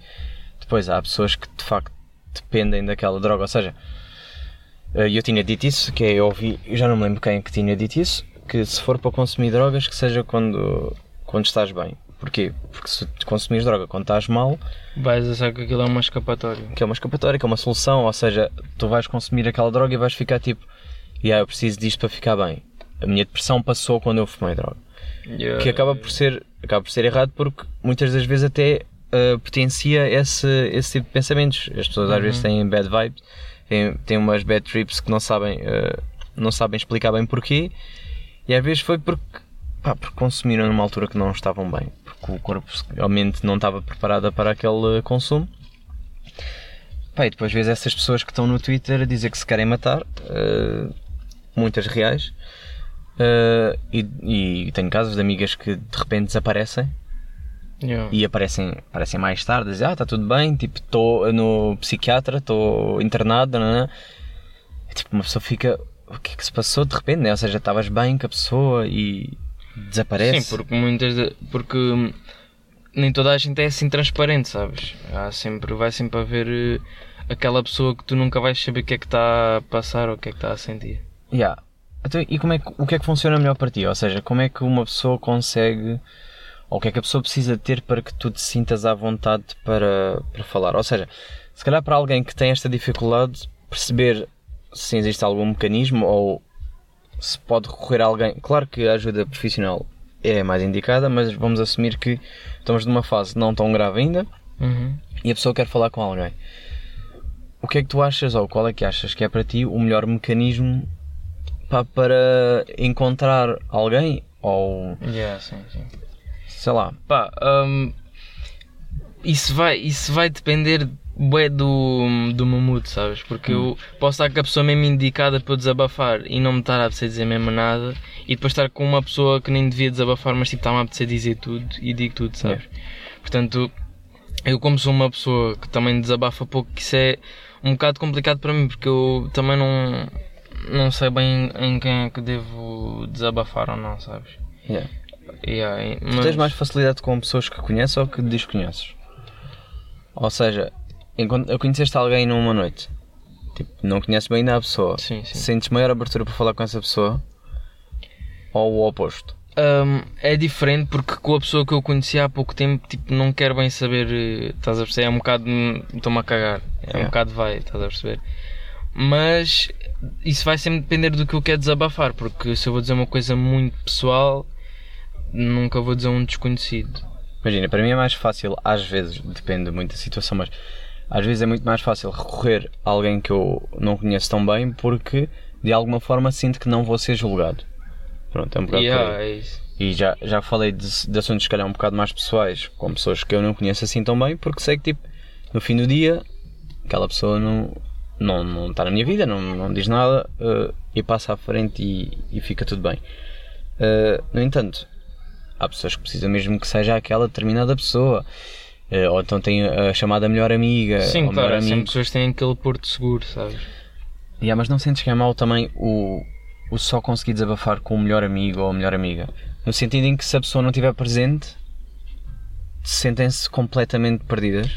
Depois há pessoas que de facto dependem daquela droga, ou seja, eh, eu tinha dito isso, que é, eu ouvi, eu já não me lembro quem é que tinha dito isso, que se for para consumir drogas, que seja quando, quando estás bem. Porquê? Porque se consumires droga quando estás mal, Vais achar que aquilo é uma escapatória. que é uma escapatória, que é uma solução, ou seja, tu vais consumir aquela droga e vais ficar tipo, e yeah, eu preciso disto para ficar bem. A minha depressão passou quando eu fumei droga. Yeah. Que acaba por ser, acaba por ser errado porque muitas das vezes até uh, potencia esse, esse tipo de pensamentos. As pessoas às vezes têm bad vibes, têm, têm umas bad trips que não sabem, uh, não sabem explicar bem porquê, e às vezes foi porque, pá, porque consumiram numa altura que não estavam bem, porque o corpo realmente não estava preparado para aquele consumo. Pá, e depois vês essas pessoas que estão no Twitter a dizer que se querem matar, uh, muitas reais, uh, e, e tenho casos de amigas que de repente desaparecem Yeah. e aparecem, aparecem mais tarde, dizem, ah, está tudo bem, tipo, estou no psiquiatra, estou internado, nanã. E, tipo, uma pessoa fica, o que é que se passou de repente, né? Ou seja, estavas bem com a pessoa e desaparece. Sim, porque muitas de- porque hum, nem toda a gente é assim transparente, sabes? Há sempre, vai sempre haver eh, aquela pessoa que tu nunca vais saber o que é que está a passar ou o que é que está a sentir. Yeah. Então, e como é que, o que é que funciona melhor para ti? Ou seja, como é que uma pessoa consegue, ou o que é que a pessoa precisa ter para que tu te sintas à vontade para, para falar? Ou seja, se calhar para alguém que tem esta dificuldade, perceber se existe algum mecanismo ou se pode recorrer a alguém. Claro que a ajuda profissional é mais indicada, mas vamos assumir que estamos numa fase não tão grave ainda Uhum. e a pessoa quer falar com alguém. O que é que tu achas, ou qual é que achas que é para ti o melhor mecanismo pá, para encontrar alguém? Ou Yeah, sim, sim. sei lá, Pá, hum, isso, vai, isso vai depender bué do, do meu mood, sabes? Porque eu posso estar com a pessoa mesmo indicada para eu desabafar e não me estar a apetecer dizer mesmo nada e depois estar com uma pessoa que nem devia desabafar, mas tipo está-me a apetecer dizer tudo e digo tudo, sabes? Portanto, eu como sou uma pessoa que também desabafa pouco, isso é um bocado complicado para mim porque eu também não, não sei bem em quem é que devo desabafar ou não, sabes? yeah. Yeah, e- tu mas- tens mais facilidade com pessoas que conheces ou que desconheces? Ou seja, enquanto conheceste alguém numa noite, tipo, não conheces bem ainda a pessoa, Sim, sim. sentes maior abertura para falar com essa pessoa ou o oposto? Hum, é diferente porque com a pessoa que eu conheci há pouco tempo, tipo, não quero bem saber, eh, estás a perceber? É um bocado, hum, estou-me a cagar, é um Yeah. bocado vai, estás a perceber? Mas isso vai sempre depender do que eu quero desabafar, porque se eu vou dizer uma coisa muito pessoal, nunca vou dizer um desconhecido. Imagina, para mim é mais fácil, às vezes, depende muito da situação, mas às vezes é muito mais fácil recorrer a alguém que eu não conheço tão bem porque de alguma forma sinto que não vou ser julgado. Pronto, é um bocado Yeah, é isso. E já, já falei de, de assuntos, se calhar, um bocado mais pessoais com pessoas que eu não conheço assim tão bem porque sei que, tipo, no fim do dia, aquela pessoa não, não, não está na minha vida, não, não diz nada eh, e passa à frente e, e fica tudo bem. Eh, no entanto, há pessoas que precisam mesmo que seja aquela determinada pessoa. Eh, ou então tem a chamada melhor amiga Sim, ou claro, sempre pessoas têm aquele porto seguro, sabes? Yeah, mas não sentes que é mau também o, o só conseguir desabafar com o melhor amigo ou a melhor amiga? No sentido em que se a pessoa não estiver presente, sentem-se completamente perdidas.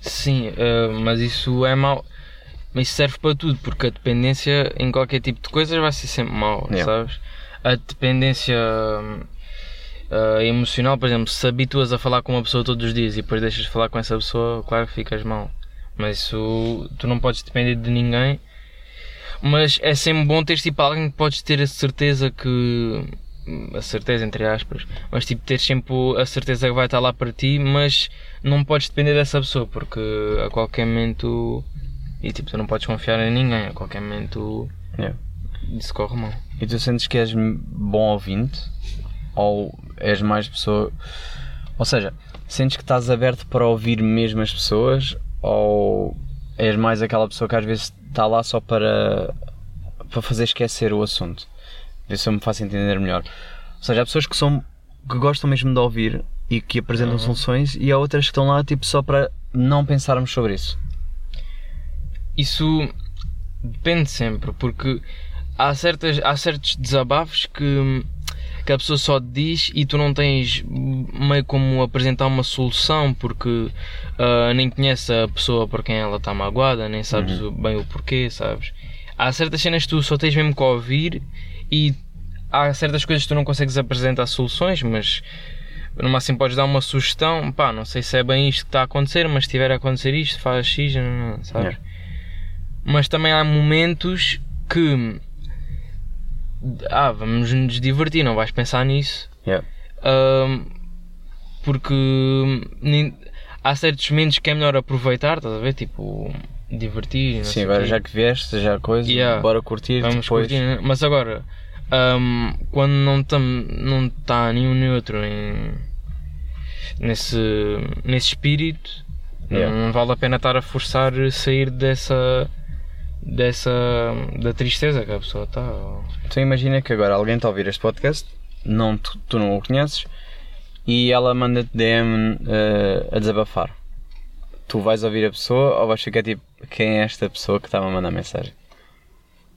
Sim, eh, mas isso é mau. Mas isso serve para tudo, porque a dependência em qualquer tipo de coisas vai ser sempre mau, Yeah. sabes? A dependência eh, emocional, por exemplo, se habituas a falar com uma pessoa todos os dias e depois deixas de falar com essa pessoa, claro que ficas mal. Mas isso tu não podes depender de ninguém. Mas é sempre bom teres tipo alguém que podes ter a certeza que. A certeza, entre aspas, mas tipo ter sempre a certeza que vai estar lá para ti, mas não podes depender dessa pessoa porque a qualquer momento. E tipo, tu não podes confiar em ninguém, a qualquer momento Yeah. isso corre mal. E tu sentes que és bom ouvinte? Ou és mais pessoa. Ou seja, sentes que estás aberto para ouvir mesmo as pessoas? Ou és mais aquela pessoa que às vezes está lá só para, para fazer esquecer o assunto? ver se eu me faço entender melhor. Ou seja, há pessoas que são que gostam mesmo de ouvir e que apresentam soluções e há outras que estão lá tipo só para não pensarmos sobre isso. Isso depende sempre, porque há, certas, há certos desabafos que, que a pessoa só diz e tu não tens meio como apresentar uma solução porque ah, nem conheces a pessoa por quem ela está magoada, nem sabes o- bem o porquê, sabes? Há certas cenas que tu só tens mesmo que ouvir e há certas coisas que tu não consegues apresentar soluções, mas no máximo podes dar uma sugestão, pá, não sei se é bem isto que está a acontecer, mas se tiver a acontecer isto, faz X, não, não, sabes? Yeah. Mas também há momentos que ah, vamos nos divertir, não vais pensar nisso. Yeah. Ahm, porque há certos momentos que é melhor aproveitar, estás a ver? Tipo, divertir. não Sim, agora já que vieste, já coisa, Yeah. bora curtir Vamos depois. curtir, né? mas agora ahm, quando não está não tá nenhum neutro em, nesse, nesse espírito Yeah. não vale a pena estar a forçar sair dessa dessa da tristeza que a pessoa está Então imagina que agora alguém está a ouvir este podcast, não, tu, tu não o conheces, e ela manda-te DM eh, a desabafar. Tu vais ouvir a pessoa ou vais ficar tipo, quem é esta pessoa que está-me a mandar mensagem?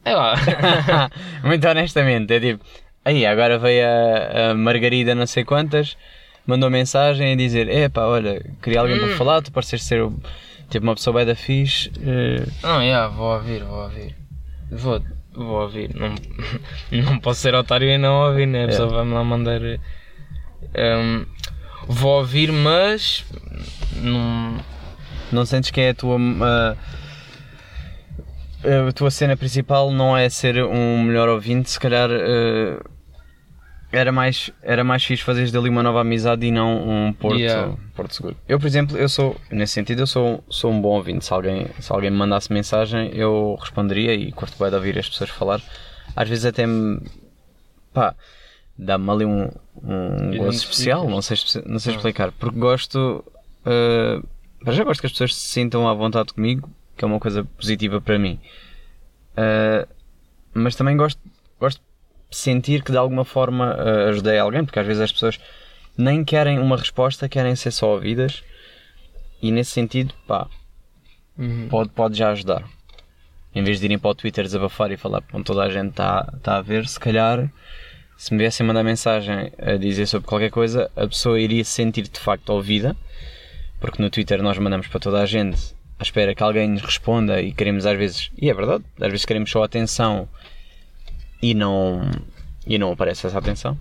é lá Muito honestamente, é tipo, aí agora veio a, a Margarida não sei quantas, mandou mensagem a dizer, epá, olha, queria alguém para falar, tu pareces ser o- tipo uma pessoa bem da fixe. eh, não, yeah, vou ouvir, vou ouvir vou, vou ouvir não, não posso ser otário e não ouvir, né? a pessoa vai-me lá mandar ahm, vou ouvir, mas não, Não sentes que é a tua. ah, a tua cena principal não é ser um melhor ouvinte, se calhar ah, era, mais, era mais fixe fazeres dali uma nova amizade e não um porto, Yeah. porto seguro. Eu, por exemplo, eu sou, nesse sentido, eu sou, sou um bom ouvinte. Se alguém, se alguém me mandasse mensagem, eu responderia e curto bem de ouvir as pessoas falar. Às vezes até me. pá, dá-me ali um, um gosto especial, não sei, não sei explicar, porque gosto. ah, para já gosto que as pessoas se sintam à vontade comigo, que é uma coisa positiva para mim. Ah, mas também gosto, gosto sentir que de alguma forma ah, ajudei alguém, porque às vezes as pessoas nem querem uma resposta, querem ser só ouvidas. E nesse sentido, pá, Uhum. pode, pode já ajudar. Em vez de irem para o Twitter desabafar e falar com toda a gente está tá a ver, se calhar, se me viessem mandar mensagem a dizer sobre qualquer coisa, a pessoa iria se sentir de facto ouvida, porque no Twitter nós mandamos para toda a gente à espera que alguém nos responda e queremos às vezes, e é verdade, às vezes queremos só atenção e não, e não aparece essa atenção.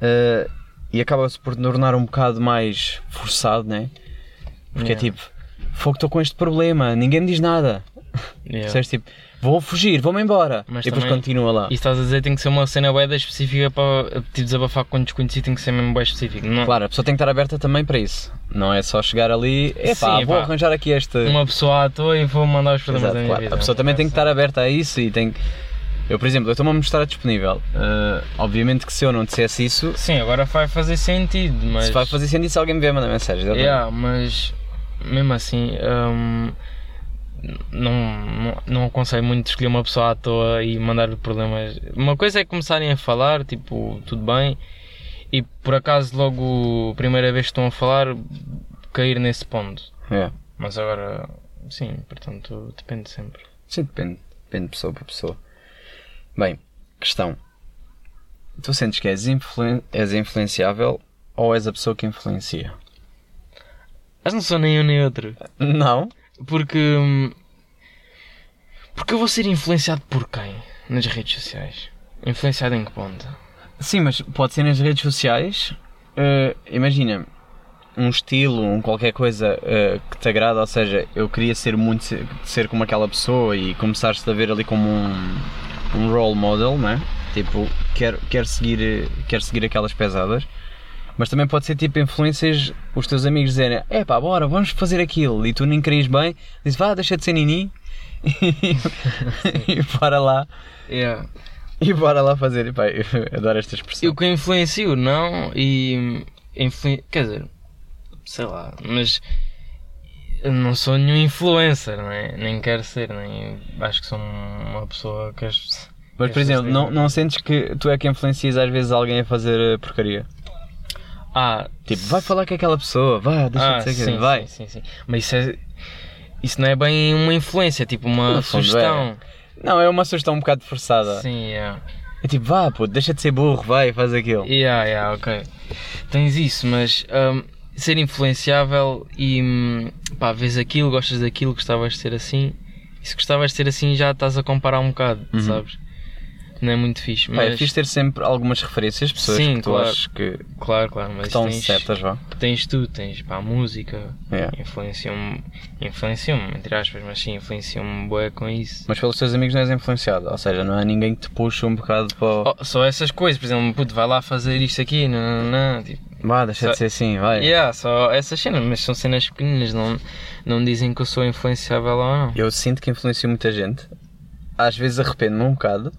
Eh, e acaba-se por tornar um bocado mais forçado, né? Porque é Yeah. tipo, fogo, estou com este problema, ninguém me diz nada. Yeah. Percebes? Tipo, vou fugir, vou-me embora. Mas e depois continua lá. E estás a dizer tem que ser uma cena da específica para tipo, desabafar com desconhecido, tem que ser mesmo bem específico. Não, Claro, a pessoa tem que estar aberta também para isso. Não é só chegar ali, epá, Sim, vou arranjar aqui este. Uma pessoa à toa e vou mandar os problemas Exato, da minha claro. vida. A pessoa também tem que estar aberta a isso e tem que- Eu, por exemplo, eu estou-me a mostrar disponível. Uh, obviamente que se eu não dissesse isso, Sim, agora vai fazer sentido, mas. se vai fazer sentido se alguém me vier mandar mensagem. Yeah, mas mesmo assim, hum, não, não, não aconselho muito escolher uma pessoa à toa e mandar problemas. Uma coisa é começarem a falar, tipo, tudo bem, e por acaso logo a primeira vez que estão a falar, cair nesse ponto. Yeah. Mas agora, sim, portanto, depende sempre. Sim, depende. Depende de pessoa para pessoa. Bem, questão. Tu sentes que és, influen- és influenciável ou és a pessoa que influencia? Mas não sou nem um nem outro. Não. Porque. hum, Porque eu vou ser influenciado por quem? Nas redes sociais? Influenciado em que ponto? Sim, mas pode ser nas redes sociais. eh, imagina, um estilo, um qualquer coisa eh, que te agrada, ou seja, eu queria ser muito ser, ser como aquela pessoa e começaste a ver ali como um, um role model, né? Tipo, quero, quero, seguir, quero seguir aquelas pesadas. Mas também pode ser tipo influências, os teus amigos dizerem, é pá, bora, vamos fazer aquilo, e tu nem querias bem, dizes, vá, deixa de ser nini, e bora lá, Yeah. e bora lá fazer, e pá, eu adoro esta expressão. Eu que influencio, não, e. Influen... Quer dizer, sei lá, mas. Eu não sou nenhum influencer, não é? Nem quero ser, nem. Acho que sou uma pessoa que as- Mas, por exemplo, não, não sentes que tu é que influencias às vezes alguém a fazer eh, porcaria? Ah, Tipo, vai falar com aquela pessoa, vá, deixa ah, de ser sim, que vai. Sim, sim, sim. Mas isso é. Isso não é bem uma influência, é tipo uma No fundo, sugestão. Não, é uma sugestão um bocado forçada. Sim, yeah. É tipo, vá, pô, deixa de ser burro, vai, faz aquilo. Yeah, yeah, ok. Tens isso, mas hum, ser influenciável e hum, pá, vês aquilo, gostas daquilo, gostavas de ser assim. E se gostavas de ser assim já estás a comparar um bocado, sabes? Não é muito fixe. Uhum. Pá, é Mas, fixe ter sempre algumas referências, pessoas Sim, que tu claro. achas que Claro, claro, mas estão tens, certas, vá. tens tu, tens pá, a música, Yeah. influenciam-me, influenciam-me, entre aspas, mas sim, influenciam-me bué com isso. Mas pelos teus amigos não és influenciado, ou seja, não há ninguém que te puxe um bocado para. Oh, só essas coisas, por exemplo, puto, vai lá fazer isto aqui, não, não, não, tipo, Vá, deixa só- de ser assim, vai. Yeah, só essas cenas, mas são cenas pequenas, não, não dizem que eu sou influenciável ou não. Eu sinto que influencio muita gente. Às vezes arrependo-me um bocado,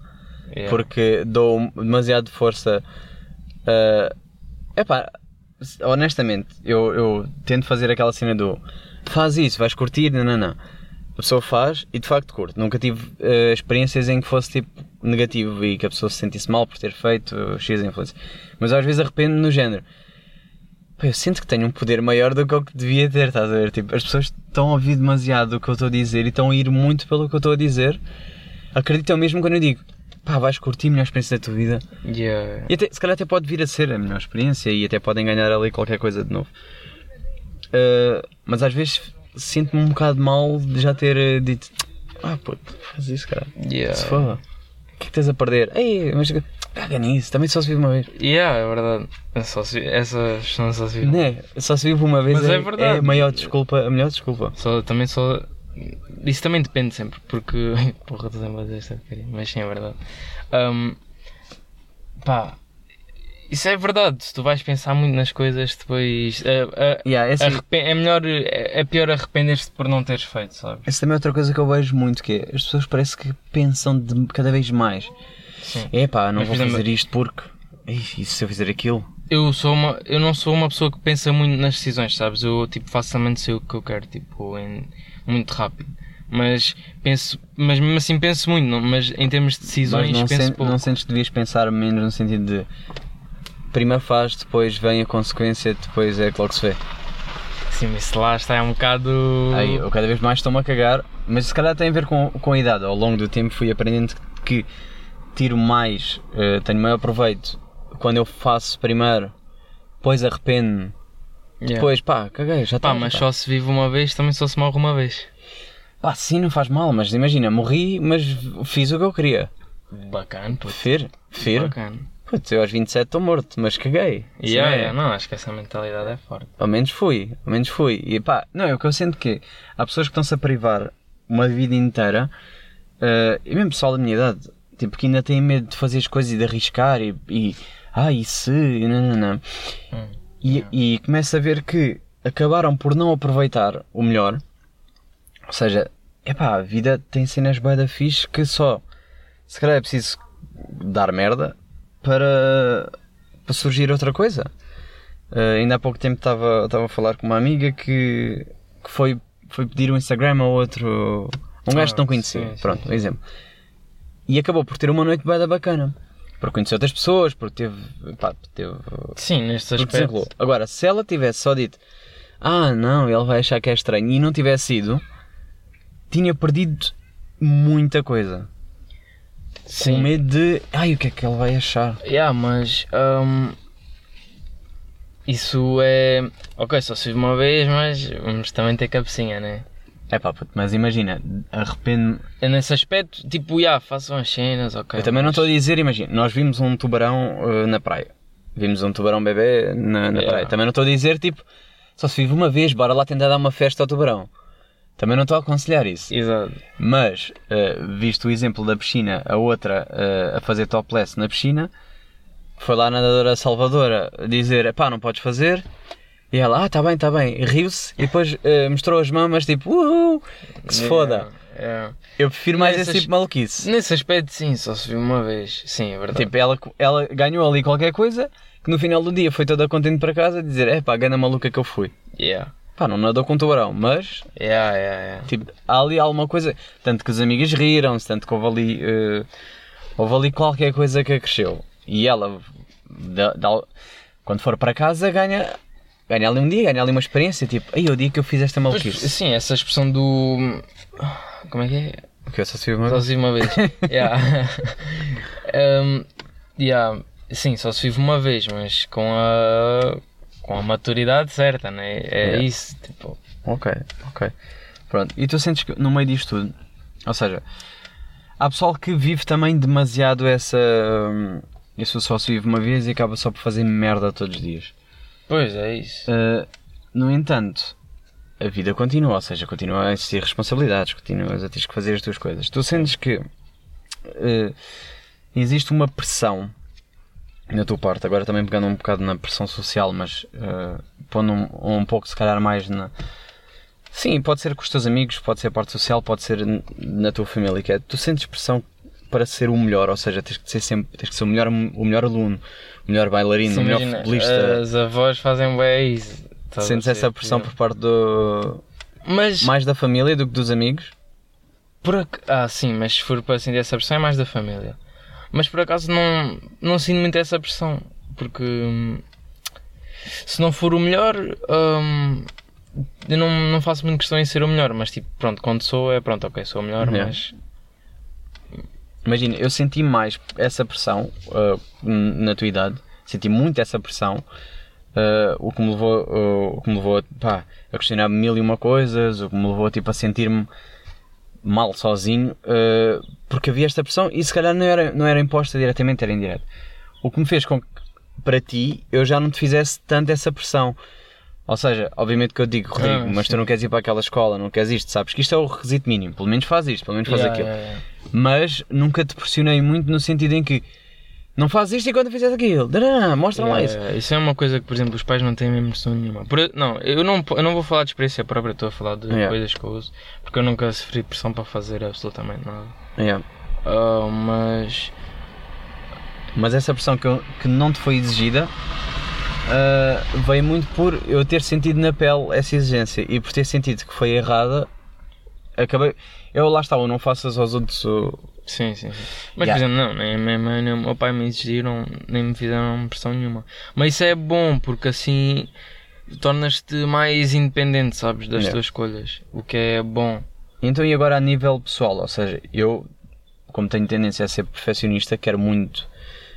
Yeah. porque dou demasiado força. É epá, honestamente, eu, eu tento fazer aquela cena do faz isso, vais curtir, não, não, não. A pessoa faz e de facto curte. Nunca tive eh, experiências em que fosse tipo negativo e que a pessoa se sentisse mal por ter feito X influência. Mas às vezes arrependo no género. Eu sinto que tenho um poder maior do que o que devia ter, estás a ver? Tipo, as pessoas estão a ouvir demasiado o que eu estou a dizer e estão a ir muito pelo que eu estou a dizer. Acreditam mesmo quando eu digo, pá, vais curtir a melhor experiência da tua vida. Yeah. E até, se calhar até pode vir a ser a melhor experiência e até podem ganhar ali qualquer coisa de novo. Uh, mas às vezes sinto-me um bocado mal de já ter uh, dito, ah, puto, faz isso, cara. Yeah. Se for, o que é que tens a perder? Ei, mas caga nisso, também só se vive uma vez. Yeah, é verdade. É só se- essas não só se viram. Né? Só se vive uma vez Mas é, é verdade. a maior desculpa, a melhor desculpa. Só, também só. Isso também depende sempre, porque. Porra, estou sempre a dizer esta porcaria, mas sim, é verdade. Ahm, pá, isso é verdade. Se tu vais pensar muito nas coisas, depois. ah, ah, Yeah, essa, é melhor. É é pior arrepender-te por não teres feito, sabes? essa também é outra coisa que eu vejo muito, que é, as pessoas parece que pensam de cada vez mais. É pá, não Mas, vou exemplo, fazer isto porque... E se eu fizer aquilo? Eu, sou uma, eu não sou uma pessoa que pensa muito nas decisões, sabes? Eu tipo, facilmente sei o que eu quero, tipo, em- muito rápido. Mas penso, mas mesmo assim penso muito, não, mas em termos de decisões Mas não, penso sen- pouco. não sentes que devias pensar menos no sentido de primeiro faz, depois vem a consequência, depois é que logo se vê. Sim, mas se lá está é um bocado. Aí eu cada vez mais estou-me a cagar, mas se calhar tem a ver com, com a idade. Ao longo do tempo fui aprendendo que tiro mais, eh, tenho maior proveito quando eu faço primeiro, depois arrependo-me, depois pá, caguei, já está. Pá, mas só se vive uma vez, também só se morre uma vez. Pá, sim, não faz mal, mas imagina, morri, mas fiz o que eu queria. Bacana, puto. Prefiro, prefiro. Bacana. Putz, eu aos 27 estou morto, mas caguei. Isso Yeah, é- yeah, não, acho que essa mentalidade é forte. Ao menos fui, ao menos fui. E pá, não, é o que eu sinto que há pessoas que estão-se a privar uma vida inteira, eh, e mesmo pessoal da minha idade, tipo, que ainda têm medo de fazer as coisas e de arriscar e, e ah, e se, e não, não, não. Hum. E, e começa a ver que acabaram por não aproveitar o melhor. Ou seja, epá, a vida tem cenas bué da fixe que só, se calhar é preciso dar merda para, para surgir outra coisa. Uh, ainda há pouco tempo estava a falar com uma amiga que, que foi, foi pedir um Instagram a outro. Um gajo que não Ah, conhecia. sim, Pronto, sim. um exemplo. E acabou por ter uma noite bem da bacana. Porque conheceu outras pessoas, porque teve. Pá, teve Sim, neste aspecto. desenrolou. Agora, se ela tivesse só dito Ah, não, ele vai achar que é estranho e não tivesse ido, tinha perdido muita coisa. Com Sim. medo de. Ai, o que é que ele vai achar? Yeah, mas hum, isso é. Ok, só se uma vez, mas vamos também ter cabecinha, né? É pá, puto, mas imagina, arrependo-me. É nesse aspecto, tipo, yeah, façam as cenas, ok. Eu também não mas- estou a dizer, imagina, nós vimos um tubarão uh, na praia. Vimos um tubarão bebê na, na Yeah. praia. Também não estou a dizer, tipo, só se vive uma vez, bora lá tentar dar uma festa ao tubarão. Também não estou a aconselhar isso. Exato. Mas, eh, visto o exemplo da piscina, a outra eh, a fazer topless na piscina, foi lá a nadadora salvadora dizer: pá, não podes fazer. E ela, ah, tá bem, tá bem. Riu-se e depois eh, mostrou as mamas, tipo, uhul, que se foda. Eu prefiro mais Nessas- esse tipo de maluquice. Nesse aspecto, sim, só se vive uma vez. Sim, é verdade. Tipo, ela, ela ganhou ali qualquer coisa que no final do dia foi toda contente para casa dizer: é pá, gana maluca que eu fui. Yeah. Pá, não nadou com um tubarão, mas Yeah, yeah, yeah. Tipo, há ali alguma coisa. Tanto que os amigos riram-se, tanto que houve ali eh, houve ali qualquer coisa que acresceu. E ela, da- da- quando for para casa, ganha, ganha ali um dia, ganha ali uma experiência. Tipo, aí o dia que eu fiz esta maluquice. sim, essa expressão do. Como é que é? Que eu só sei uma Só vez. se vive uma vez. yeah. um, yeah. Sim, só se vive uma vez, mas com a, com a maturidade certa, né? É Yeah. isso. Tipo, Ok, ok. Pronto, e tu sentes que no meio disto tudo, ou seja, há pessoal que vive também demasiado essa. hum, Isso só se vive uma vez e acaba só por fazer merda todos os dias. Pois é isso. Uh, no entanto, a vida continua, ou seja, continua a existir responsabilidades, continuas a ter que fazer as tuas coisas. Tu sentes que uh, existe uma pressão na tua parte, agora também pegando um bocado na pressão social, mas uh, pondo um, um pouco se calhar mais na. Sim, pode ser com os teus amigos, pode ser a parte social, pode ser na tua família, que é, tu sentes pressão para ser o melhor, ou seja, tens que ser sempre, tens que ser o melhor, o melhor aluno, melhor bailarino, Sim, melhor imagina, futebolista. As avós fazem bem isso. Sentes essa pressão por parte do. Mas, mais da família do que dos amigos? por ac... Ah, sim, mas se for para sentir essa pressão é mais da família. Mas por acaso não, não sinto muito essa pressão. Porque hum, se não for o melhor, hum, eu não, não faço muito questão em ser o melhor. Mas tipo, pronto, quando sou é pronto, ok, sou o melhor, mas Imagina, eu senti mais essa pressão uh, na tua idade, senti muito essa pressão, uh, o que me levou, uh, o que me levou pá, a questionar mil e uma coisas, o que me levou tipo, a sentir-me mal sozinho, uh, porque havia esta pressão e se calhar não era, não era imposta diretamente, era indireta. O que me fez com que para ti eu já não te fizesse tanto essa pressão. Ou seja, obviamente que eu digo, Rodrigo, Ah, mas tu sim. não queres ir para aquela escola, não queres isto, sabes que isto é o requisito mínimo, pelo menos faz isto, pelo menos faz Yeah, aquilo yeah, yeah. mas nunca te pressionei muito no sentido em que não fazes isto e quando fizeres aquilo, mostra lá isso. Isso é uma coisa que, por exemplo, os pais não têm mesmo noção nenhuma. Por- não, eu não, eu não vou falar de experiência própria, estou a falar de coisas que eu uso, porque eu nunca sofri pressão para fazer absolutamente nada. Ah, mas Mas essa pressão que, eu- que não te foi exigida ah, veio muito por eu ter sentido na pele essa exigência e por ter sentido que foi errada, acabei. Eu lá está, eu não faço aos outros. o- Sim, sim, sim. Mas, Yeah. por exemplo, não, nem a minha mãe nem o meu pai me exigiram, nem me fizeram pressão nenhuma. Mas isso é bom, porque assim tornas-te mais independente, sabes, das Yeah. tuas escolhas. O que é bom. Então, e agora a nível pessoal, ou seja, eu, como tenho tendência a ser perfeccionista, quero muito,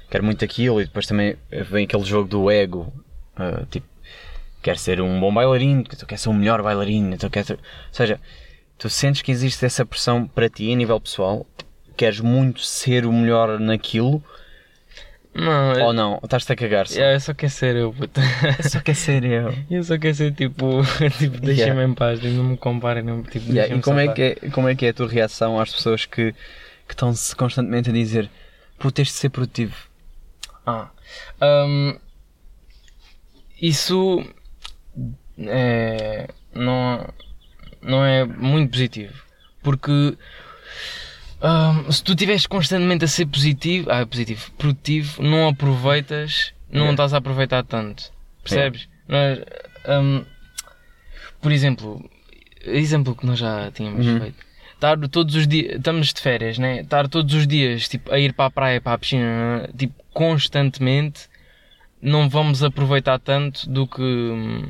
quero muito aquilo e depois também vem aquele jogo do ego, ah, tipo, quero ser um bom bailarino, tu queres ser um melhor bailarino, tu queres ser... ou seja, tu sentes que existe essa pressão para ti a nível pessoal, queres muito ser o melhor naquilo, Não, eu, ou não, estás-te a cagar só. yeah, eu só quero ser eu, puta. Eu só quero ser eu. Eu só quero ser tipo, tipo deixem-me Yeah. em paz, não me comparem, não, tipo, Yeah, e como é, que é, como é que é a tua reação às pessoas que, que estão-se constantemente a dizer pô, tens de ser produtivo? Ah, hum, isso é, não, não é muito positivo. Porque hum, se tu estiveres constantemente a ser positivo, ah, positivo, produtivo, não aproveitas, não estás a aproveitar tanto. Percebes? Nós, hum, por exemplo, exemplo que nós já tínhamos Uhum. feito. Estar todos os dias, estamos de férias, né? Estar todos os dias tipo, a ir para a praia, para a piscina, tipo, constantemente, não vamos aproveitar tanto do que.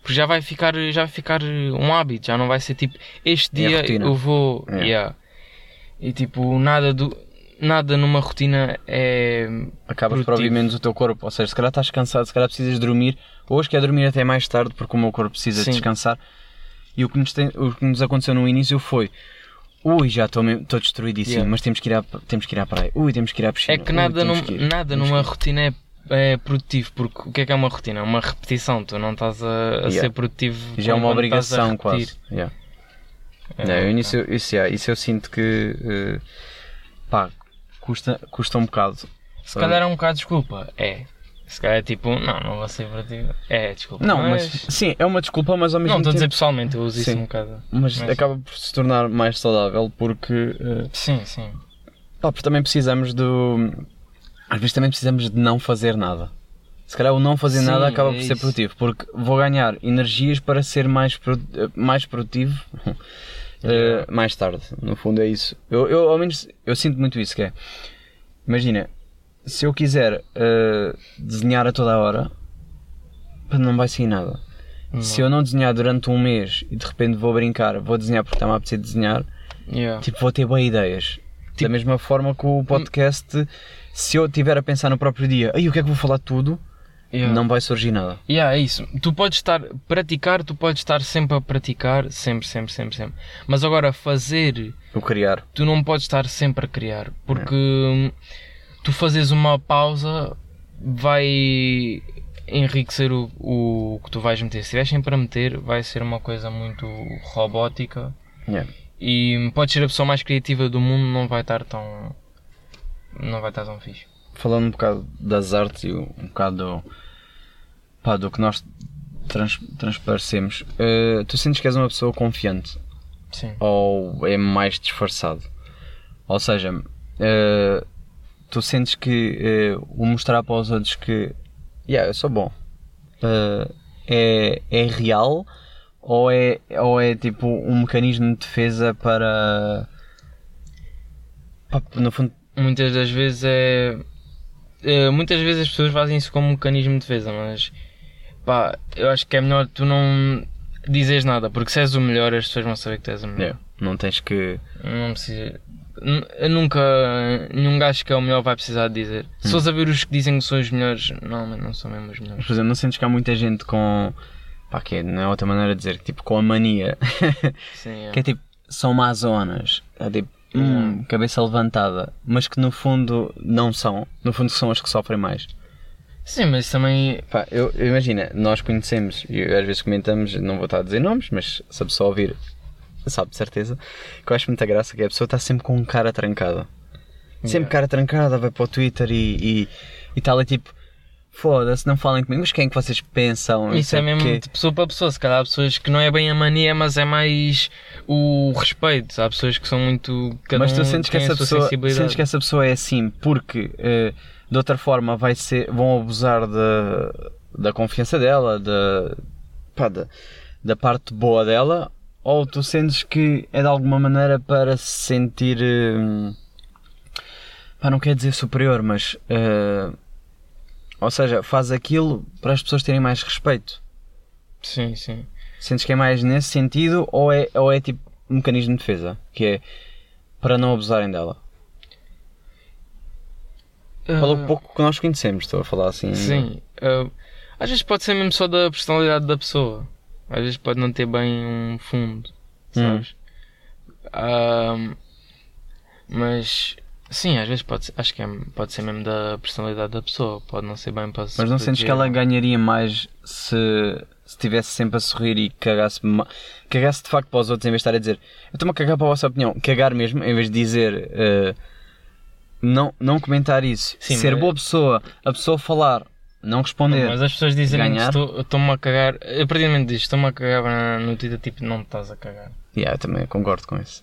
Porque já vai ficar, já vai ficar um hábito, já não vai ser tipo, este É dia rotina. eu vou. É. yeah. E tipo, nada, do, nada numa rotina é. Acabas por ouvir menos o teu corpo, ou seja, se calhar estás cansado, se calhar precisas dormir, hoje quer dormir até mais tarde porque o meu corpo precisa Sim. descansar. E o que, nos tem- o que nos aconteceu no início foi Ui, já estou destruidíssimo, Yeah. mas temos que, ir à, temos que ir à praia. Ui, temos que ir à piscina. É que Ui, nada, temos num- nada temos numa rotina é, é produtivo, porque o que é que é uma rotina? É uma repetição, tu não estás a, a Yeah. ser produtivo. Já é uma obrigação quase. Yeah. É, Não, eu, eu- isso, yeah, isso eu sinto que eh, pá, custa, custa um bocado. Se calhar é um bocado desculpa, é. Se calhar é tipo, não, não vou ser produtivo. É, desculpa. Não, mas sim, é uma desculpa, mas ao mesmo Não, estou a dizer tempo. pessoalmente, eu uso isso Sim. um bocado. Mas, mas- acaba por se tornar mais saudável porque, eh, Sim, sim. pá, porque também precisamos do. Às vezes também precisamos de não fazer nada. Se calhar o não fazer Sim, nada acaba é por ser isso. produtivo, porque vou ganhar energias para ser mais, pro- eh, mais produtivo eh, mais tarde. No fundo é isso. Eu, eu, ao menos, eu sinto muito isso, que é. imagina, se eu quiser eh, desenhar a toda a hora, não vai sair nada. Se eu não desenhar durante um mês e de repente vou brincar, vou desenhar porque está-me a apetecer desenhar, Yeah. tipo, vou ter boas ideias. da mesma forma que o podcast, se eu estiver a pensar no próprio dia, aí o que é que vou falar tudo, Yeah. não vai surgir nada. Yeah, é isso. Tu podes estar, praticar, tu podes estar sempre a praticar, sempre, sempre, sempre, sempre. Mas agora fazer, O criar. tu não podes estar sempre a criar, porque tu fazes uma pausa vai enriquecer o, o que tu vais meter. Se estiveres sempre a meter, vai ser uma coisa muito robótica Yeah. e podes ser a pessoa mais criativa do mundo, não vai estar tão. não vai estar tão fixe. Falando um bocado das artes e um bocado do, pá, do que nós trans, transparecemos, eh, tu sentes que és uma pessoa confiante Sim. ou é mais disfarçado? Ou seja, eh, tu sentes que eh, o mostrar para os outros que yeah, eu sou bom eh, é, é real ou é, ou é tipo um mecanismo de defesa para. pá, no fundo, muitas das vezes é. eh, Muitas vezes as pessoas fazem isso como um mecanismo de defesa, mas pá, eu acho que é melhor tu não dizes nada, porque se és o melhor, as pessoas vão saber que tu és o melhor. yeah, não tens que. Não precisa. Nunca. Nenhum gajo que é o melhor vai precisar de dizer. Se fores a ver os que dizem que são os melhores, normalmente não são mesmo os melhores. Por exemplo, não sentes que há muita gente com. pá, que é, não é outra maneira de dizer, tipo, com a mania. Sim, é. que é tipo, são mazonas. É tipo, hum, cabeça levantada. Mas que no fundo não são. No fundo são as que sofrem mais. Sim, mas também. Pá, eu, eu imagina, nós conhecemos, e às vezes comentamos, não vou estar a dizer nomes, mas se a pessoa ouvir, sabe de certeza, que eu acho muita graça que a pessoa está sempre com cara trancada. Sempre Yeah. cara trancada, vai para o Twitter e, e, e tal, é tipo, foda-se, não falem comigo, mas quem é que vocês pensam? Isso é mesmo quê. de pessoa para pessoa. Se calhar há pessoas que não é bem a mania, mas é mais o respeito. Há pessoas que são muito. Cada Mas tu um sentes que, essa pessoa, sentes que essa pessoa é assim porque eh, de outra forma vai ser, vão abusar da, da confiança dela, da, pá, da, da parte boa dela, ou tu sentes que é de alguma maneira para se sentir. eh, pá, não quer dizer superior, mas. eh, ou seja, faz aquilo para as pessoas terem mais respeito. Sim, sim. Sentes que é mais nesse sentido ou é, ou é tipo um mecanismo de defesa? Que é para não abusarem dela? Pelo Ah, pouco que nós conhecemos, estou a falar assim. Sim. ah, às vezes pode ser mesmo só da personalidade da pessoa. Às vezes pode não ter bem um fundo, sabes? Ah, mas sim, às vezes pode ser, acho que é, pode ser mesmo da personalidade da pessoa. Pode não ser bem para se Mas não sentes que ela ganharia mais se se estivesse sempre a sorrir e cagasse, cagasse de facto para os outros em vez de estar a dizer eu estou-me a cagar para a vossa opinião, cagar mesmo, em vez de dizer eh, não, não comentar isso, Sim, ser mas- boa pessoa, a pessoa falar, não responder. Mas as pessoas dizem Ganhar. estou- estou-me a cagar. A partir do momento disto, estou-me a cagar na- no Twitter, tipo, não te estás a cagar. Yeah, eu também concordo com isso.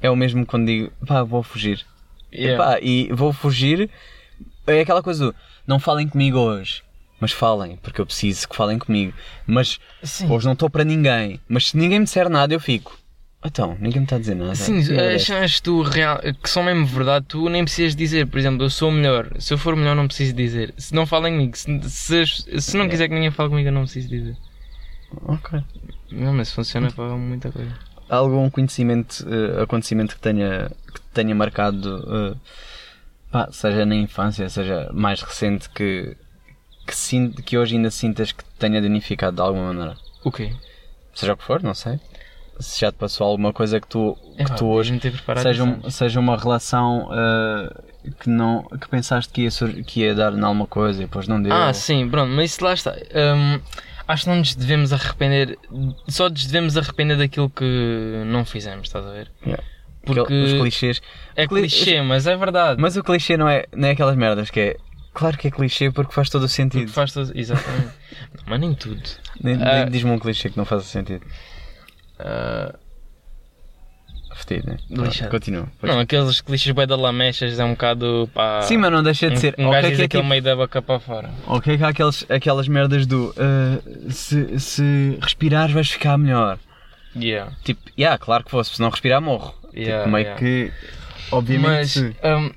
É o mesmo quando digo, pá, vou fugir. Yeah. Epá, e vou fugir. É aquela coisa do não falem comigo hoje, mas falem, porque eu preciso que falem comigo. Mas Sim. hoje não estou para ninguém. Mas se ninguém me disser nada, eu fico. Então, ninguém me está a dizer nada. Sim, E agora as é? cenas que tu real, que são mesmo verdade, tu nem precisas dizer, por exemplo, eu sou melhor. Se eu for melhor, não preciso dizer. Se não falem comigo, se, se, se não quiser que ninguém fale comigo, eu não preciso dizer. Ok. Não, mas funciona para muita coisa. Há algum conhecimento, eh, acontecimento que tenha, que te tenha marcado, eh, pá, seja na infância, seja mais recente, que, que, sin- que hoje ainda sintas que te tenha danificado de alguma maneira? O quê? seja o que for, não sei. Se já te passou alguma coisa que tu, que tu hoje seja, um- seja uma relação uh, que, não, que pensaste que ia, sur- que ia dar em alguma coisa e depois não deu. Ah, sim, pronto, mas isso lá está. Hum, acho que não nos devemos arrepender, só nos devemos arrepender daquilo que não fizemos, estás a ver? Yeah. Porque Aquele- Os clichês. é cli- clichê, mas é verdade. Mas o clichê não é, não é aquelas merdas que é. Claro que é clichê porque faz todo o Porque sentido. faz todo... Exatamente. Não, mas nem tudo. Nem- nem Ah. Diz-me um clichê que não faz sentido. Ah, Fetido, né? Lixado. Continua. não, aqueles clichês bem da lamechas é um bocado pá. Sim, mas não deixa de um, ser. um ok, gajo que diz é aquele tipo- meio da boca para fora. Ok, que há aqueles, aquelas merdas do. uh, se, se respirares vais ficar melhor. Yeah. Tipo, yeah, claro que fosse, se não respirar morro. Yeah, tipo, meio yeah. que. Obviamente. Mas hum,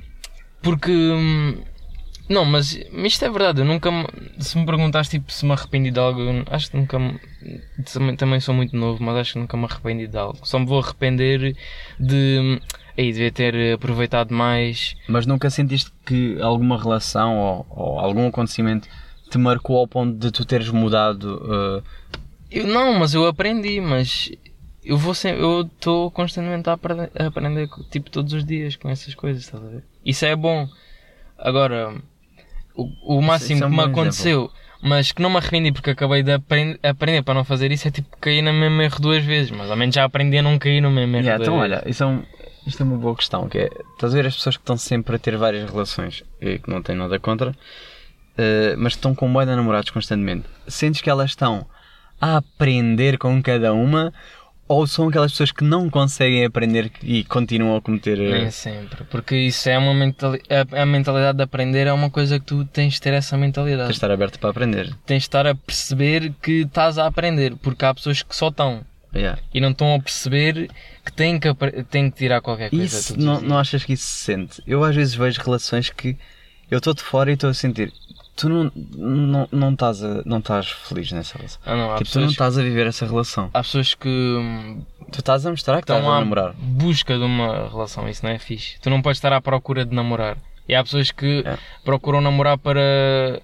Porque. hum, Não, mas isto é verdade. Eu nunca. Se me perguntares tipo, se me arrependi de algo, acho que nunca. Também, também sou muito novo, mas acho que nunca me arrependi de algo. Só me vou arrepender de. Aí, devia ter aproveitado mais. Mas nunca sentiste que alguma relação ou, ou algum acontecimento te marcou ao ponto de tu teres mudado? uh, Eu, não, mas eu aprendi, mas. Eu vou sempre. Eu estou constantemente a aprender, a aprender, tipo, todos os dias com essas coisas, estás a ver? Isso é bom. Agora, o, o máximo é que me aconteceu, mas que não me arrependi porque acabei de aprend- aprender para não fazer isso, é tipo cair no mesmo erro duas vezes. Mas ao menos já aprendi a não cair no mesmo erro Yeah, então, vezes. olha, isso é um- isto é uma boa questão, que é, estás a ver as pessoas que estão sempre a ter várias relações, e que não têm nada contra, eh, mas que estão com boia de namorados constantemente. Sentes que elas estão a aprender com cada uma, ou são aquelas pessoas que não conseguem aprender e continuam a cometer... Nem sempre, porque isso é uma mentalidade. A, mentalidade de aprender é uma coisa que tu tens de ter essa mentalidade. tens de estar aberto para aprender. tens de estar a perceber que estás a aprender, porque há pessoas que só estão Yeah. e não estão a perceber que têm que, têm que tirar qualquer coisa. Isso, não, não achas que isso se sente? Eu às vezes vejo relações que eu estou de fora e estou a sentir. Tu não, não, não, estás, a, não estás feliz nessa relação. Ah, não, tipo, tu não estás a viver essa relação. há pessoas que hum, Tu estás a mostrar que estás estão a à namorar. busca de uma relação, isso não é fixe. Tu não podes estar à procura de namorar. E há pessoas que É. procuram namorar para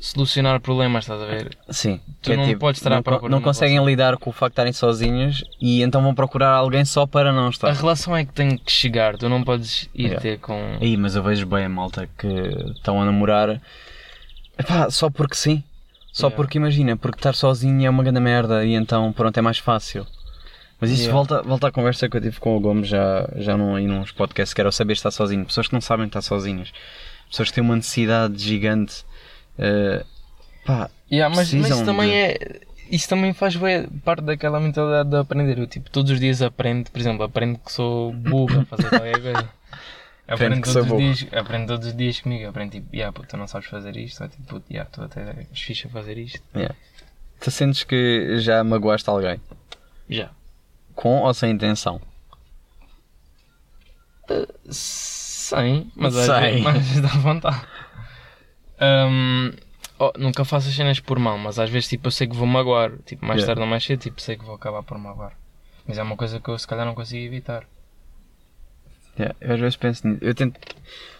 solucionar problemas, estás a ver? Sim. Tu é não tipo, podes estar à não, procura não conseguem lidar com o facto de estarem sozinhos e então vão procurar alguém só para não A estar. relação é que tem que chegar, tu não podes ir Yeah. ter com. Aí, mas eu vejo bem a malta que estão a namorar epá, só porque sim. Só Yeah. porque imagina, porque estar sozinho é uma grande merda e então pronto, é mais fácil. Mas isso Yeah. volta, volta à conversa que eu tive com o Gomes já, já num, aí nos podcasts que era o saber estar sozinho. Pessoas que não sabem estar sozinhas. Pessoas que têm uma necessidade gigante. eh, pá, Yeah, mas, mas isso também de- é. Isso também faz parte daquela mentalidade de aprender. Eu, tipo, todos os dias aprendo, por exemplo, aprendo que sou burro a fazer qualquer coisa. Aprendo todos, os dias, aprendo todos os dias comigo. Aprendo tipo, yeah, puto, tu não sabes fazer isto. Ou tipo, puto, yeah, tu até és fixe a fazer isto. yeah. Tu sentes que já magoaste alguém? Já. Com ou sem intenção? Sem, mas Sem. mas dá vontade. Hum, oh, nunca faço as cenas por mal, mas às vezes tipo, eu sei que vou magoar. Tipo, mais Yeah. tarde ou mais cedo, tipo, sei que vou acabar por magoar. Mas é uma coisa que eu se calhar não consigo evitar. Yeah, eu às vezes penso nisso. Eu tento.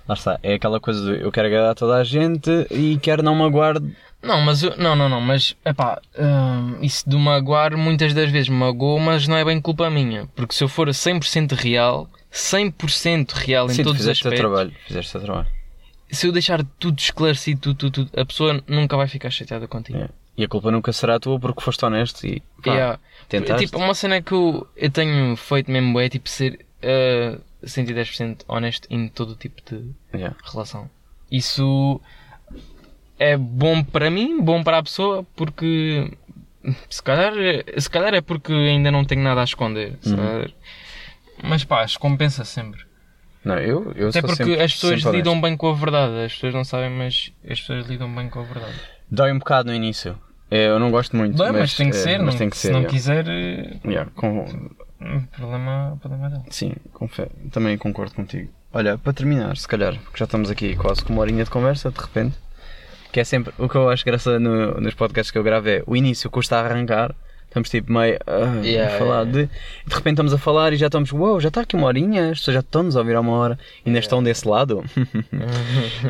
Lá está, é aquela coisa do eu quero agradar toda a gente e quero não magoar. Não, mas eu, não, não, não, mas epá, hum, isso de magoar muitas das vezes magoou, mas não é bem culpa minha. Porque se eu for 100% real, 100% real em Sim, tu todos os aspectos, trabalho. Fizeste o trabalho. se eu deixar tudo esclarecido, tudo, tudo, tudo, a pessoa nunca vai ficar chateada contigo. Yeah. E a culpa nunca será tua porque foste honesto e pá, Yeah. tentaste. Tipo, uma cena que eu, eu tenho feito mesmo é tipo ser uh, 110% honesto em todo tipo de Yeah. relação. Isso é bom para mim, bom para a pessoa, porque se calhar, se calhar é porque ainda não tenho nada a esconder. se Uhum. Mas pá, acho que compensa sempre. Não, eu, eu Até porque sempre, as pessoas lidam honesto. bem com a verdade. As pessoas não sabem, mas as pessoas lidam bem com a verdade. Dói um bocado no início. É, Eu não gosto muito. Dói, mas, mas, tem que é, ser. Mas não, tem que se ser. não yeah. quiser, eh, Yeah, com- hum, problema, problema dela. Sim, confe- também concordo contigo. Olha, para terminar, se calhar, porque já estamos aqui quase com uma horinha de conversa, de repente, que é sempre o que eu acho graça no- nos podcasts que eu gravo é o início custa a arrancar, estamos tipo meio ah, Yeah, a falar yeah. de. de repente estamos a falar e já estamos, uau, já está aqui uma horinha, as pessoas já estão-nos a ouvir há uma hora, ainda estão desse lado.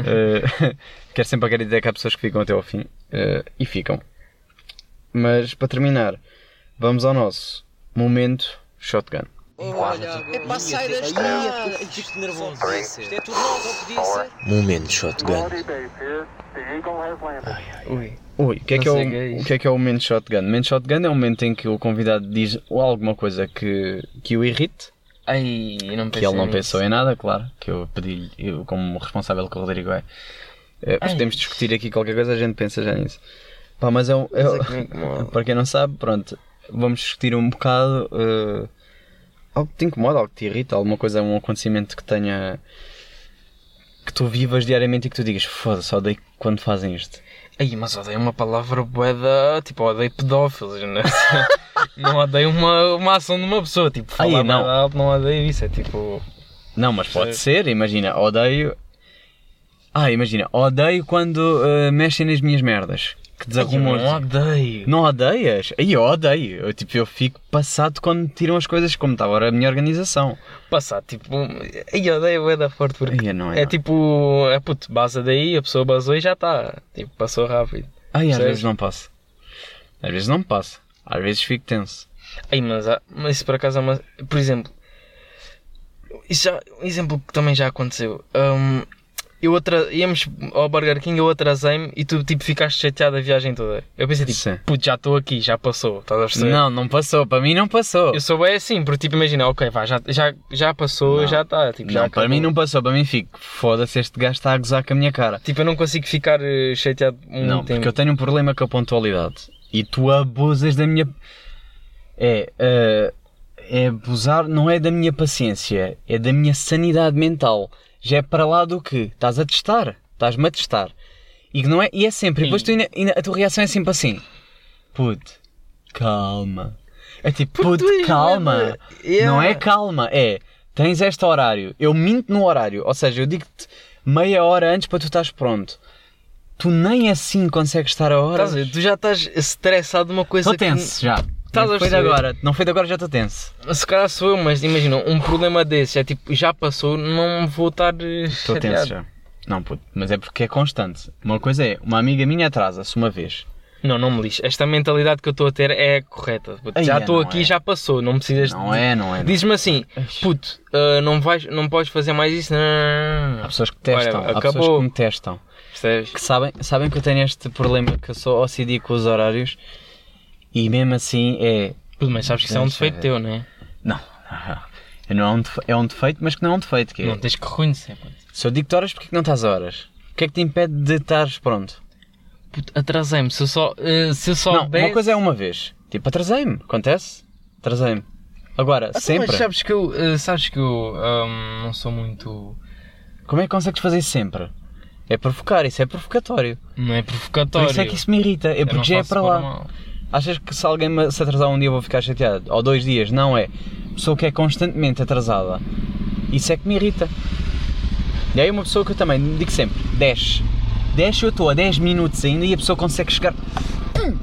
Eh, quero sempre acreditar que há pessoas que ficam até ao fim eh, e ficam. Mas para terminar, vamos ao nosso momento shotgun. É para sair da estrada. Fico nervoso. Isto é tudo novo, não podia ser. Momento shotgun. Ui. Ui, o que, é que é o, o que é o que é que é o momento shotgun? O momento shotgun é o momento em que o convidado diz alguma coisa que, que o irrite, Ai, eu não que ele não nisso. pensou em nada, claro, que eu pedi eu como responsável que o Rodrigo é. Eh, Ai. podemos discutir aqui qualquer coisa, a gente pensa já nisso. Pá, mas é, um- é- é para quem não sabe, pronto, vamos discutir um bocado eh, algo que te incomoda, algo que te irrita, alguma coisa, um acontecimento que tenha que tu vivas diariamente e que tu digas, foda-se, odeio quando fazem isto. Ai, mas odeio uma palavra boeda, tipo, odeio pedófilos, né? não odeio uma, uma ação de uma pessoa, tipo, falar Ai, não. não. alto, não odeio isso, é tipo... Não, mas pode ser, imagina, odeio. Ah, imagina, odeio quando eh, mexem nas minhas merdas. Que desarrumam. Não odeio. Não odeias? Aí eu odeio. Eu, tipo, eu fico passado quando tiram as coisas como estava a minha organização. Passar, tipo. Aí odeio é da forte porque. Aí, não é, É não. tipo. É puto, basa daí, a pessoa basou e já está. Tipo, passou rápido. Ai, às vezes não passa. Às vezes não passa. Às vezes fico tenso. Aí, mas, há- mas isso por acaso é uma. Por exemplo. Isso já, um exemplo que também já aconteceu. Hum, eu atra... íamos ao Burger King, eu atrasei-me e tu tipo ficaste chateado a viagem toda. Eu pensei tipo, puto, já estou aqui, já passou. Estás a perceber? Não, não passou. Para mim não passou. Eu sou bem assim, porque tipo, imagina, ok, vá, já, já, já passou, Não. já está. Tipo, já Não, para acabou. mim não passou. Para mim fico. Foda-se, este gajo está a gozar com a minha cara. Tipo, eu não consigo ficar eh, chateado um Não, tempo. porque eu tenho um problema com a pontualidade. E tu abusas da minha. É. eh, é abusar, não é da minha paciência, é da minha sanidade mental. Já é para lá do que? Estás a testar. Estás-me a testar. E, que não é, e é sempre. E depois tu ainda- ainda- a tua reação é sempre assim: Puto, calma. É tipo, puto, calma. Yeah. Não é calma, é. Tens este horário. Eu minto no horário. Ou seja, eu digo-te meia hora antes para tu estás pronto. Tu nem assim consegues estar a hora. Tu já estás estressado de uma coisa Estou tenso já. Estás não foi de agora. Não foi de agora, já estou tenso. Se calhar sou eu, mas imagina, um problema desse é tipo, já passou, não vou estar eh, Estou tenso já. Não, puto, mas é porque é constante. Uma coisa é, uma amiga minha atrasa-se uma vez. Não, não me lixe. Esta mentalidade que eu estou a ter é correta. Puto, Ai, já é, estou aqui, é. já passou. Não precisas Não de... é, não é. Diz-me assim, puto, ah, não, vais, não podes fazer mais isso. Não, não, não, Há pessoas que testam. Olha, há pessoas acabou. que me testam. Percebes? Que sabem, sabem que eu tenho este problema que eu sou OCD com os horários. E mesmo assim é... Mas sabes que isso é um defeito ver. teu, não é? Não. Não é um defe- é um defeito, mas que não é um defeito. Que é, Não, tens que reconhecer. Se eu digo-te horas, porquê que não estás horas? O que é que te impede de estares pronto? Puto, atrasei-me. Se eu só, eh, se eu só não, uma coisa é uma vez. Tipo, atrasei-me. Acontece? Atrasei-me. Agora, Então, sempre. Mas sabes que eu, eh, sabes que eu ahm, não sou muito. Como é que consegues fazer sempre? É provocar, isso é provocatório. Não é Por provocatório. isso é que isso me irrita. É porque já é para por lá. mal. Achas que se alguém me- se atrasar um dia eu vou ficar chateado? Ou dois dias? Não é. Pessoa que é constantemente atrasada. Isso é que me irrita. E aí uma pessoa que eu também digo sempre, 10. 10 eu estou a 10 minutos ainda e a pessoa consegue chegar. Hum.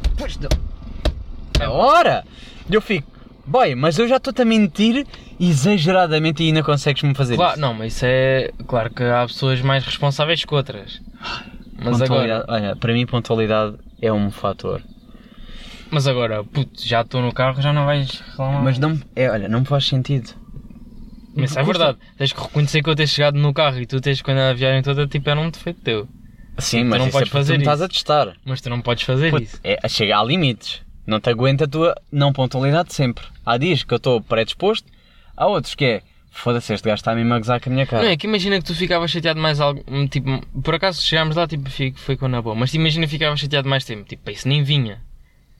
É hora! E eu fico, boy, mas eu já estou-te a mentir exageradamente e ainda consegues-me fazer Claro, isso. não, mas isso é. Claro que há pessoas mais responsáveis que outras. Mas agora, olha, para mim pontualidade é um fator. Mas agora, puto, já estou no carro, já não vais reclamar. Mas não, é, olha, não me faz sentido. Mas é verdade. Tens que reconhecer que eu ter chegado no carro e tu tens quando a viagem toda tipo era um defeito teu. Sim, tu mas não isso podes é fazer tu estás a testar. Mas tu não podes fazer Puto, isso. é, chega a limites. Não te aguenta a tua não pontualidade sempre. Há dias que eu estou predisposto, há outros que é foda-se, este gajo está mesmo a gozar com a minha cara. Não é que imagina que tu ficavas chateado mais algo. Tipo, por acaso chegámos lá, tipo, foi com na boa. Mas imagina que ficavas chateado mais tempo. Tipo, isso nem vinha.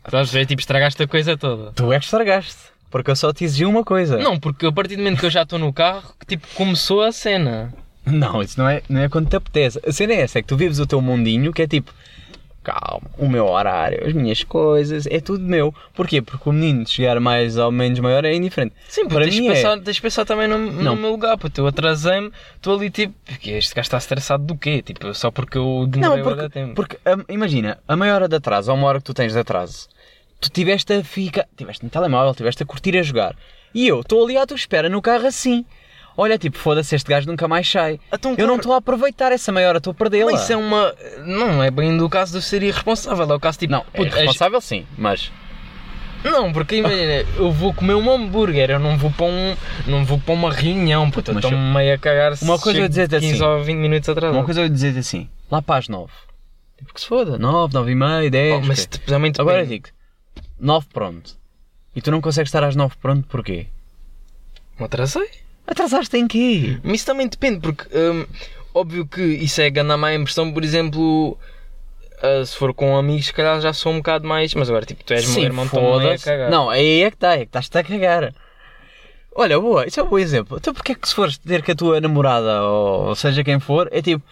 Estás a ver? Tipo, estragaste a coisa toda. Tu é que estragaste. Porque eu só te exigi uma coisa. Não, porque a partir do momento que eu já estou no carro, que tipo, começou a cena. Não, isso não é, não é quando te apetece. A cena é essa, é que tu vives o teu mundinho que é tipo, calma, o meu horário, as minhas coisas, é tudo meu. Porquê? Porque o menino de chegar mais ou menos maior é indiferente. Sim, porque Para tens, de mim é- pensar, tens de pensar também no, no Não. meu lugar, porque eu atrasei-me, estou ali tipo, porque este gajo está estressado do quê? Tipo, só porque eu Não, demorei de porque, tempo. porque hum, imagina, a meia hora de atraso, ou uma hora que tu tens de atraso, tu tiveste a ficar, tiveste no telemóvel, tiveste a curtir a jogar. E eu estou ali à tua espera no carro assim. Olha, tipo, foda-se, este gajo nunca mais sai. Então, Eu claro. não estou a aproveitar essa meia hora, estou a perdê-la. Mas isso é uma. Não é bem do caso de ser irresponsável, é o caso tipo. Não, é puto, és- responsável sim, mas... Não, porque imagina, eu vou comer um hambúrguer, eu não vou para um. não vou para uma reunião, Mas estou meio a cagar se Uma coisa eu dizer-te 15 assim, ou 20 minutos atrás. Uma coisa eu dizer assim, lá para as nove. Tipo que se foda, nove, nove e meia, dez... Oh, mas ok. tipo. Agora eu digo nove pronto. E tu não consegues estar às nove pronto porquê? Me atrasei. Atrasaste em quê? Mas isso também depende, porque hum, óbvio que isso é ganhar má impressão, por exemplo, ah, se for com amigos, se calhar já sou um bocado mais. Mas agora, tipo, tu és meu irmão, estou meio a cagar. Não, aí é que está, é que estás-te a cagar. Olha, boa, isso é um bom exemplo. Então porque é que se fores ter com a tua namorada, ou seja quem for, é tipo,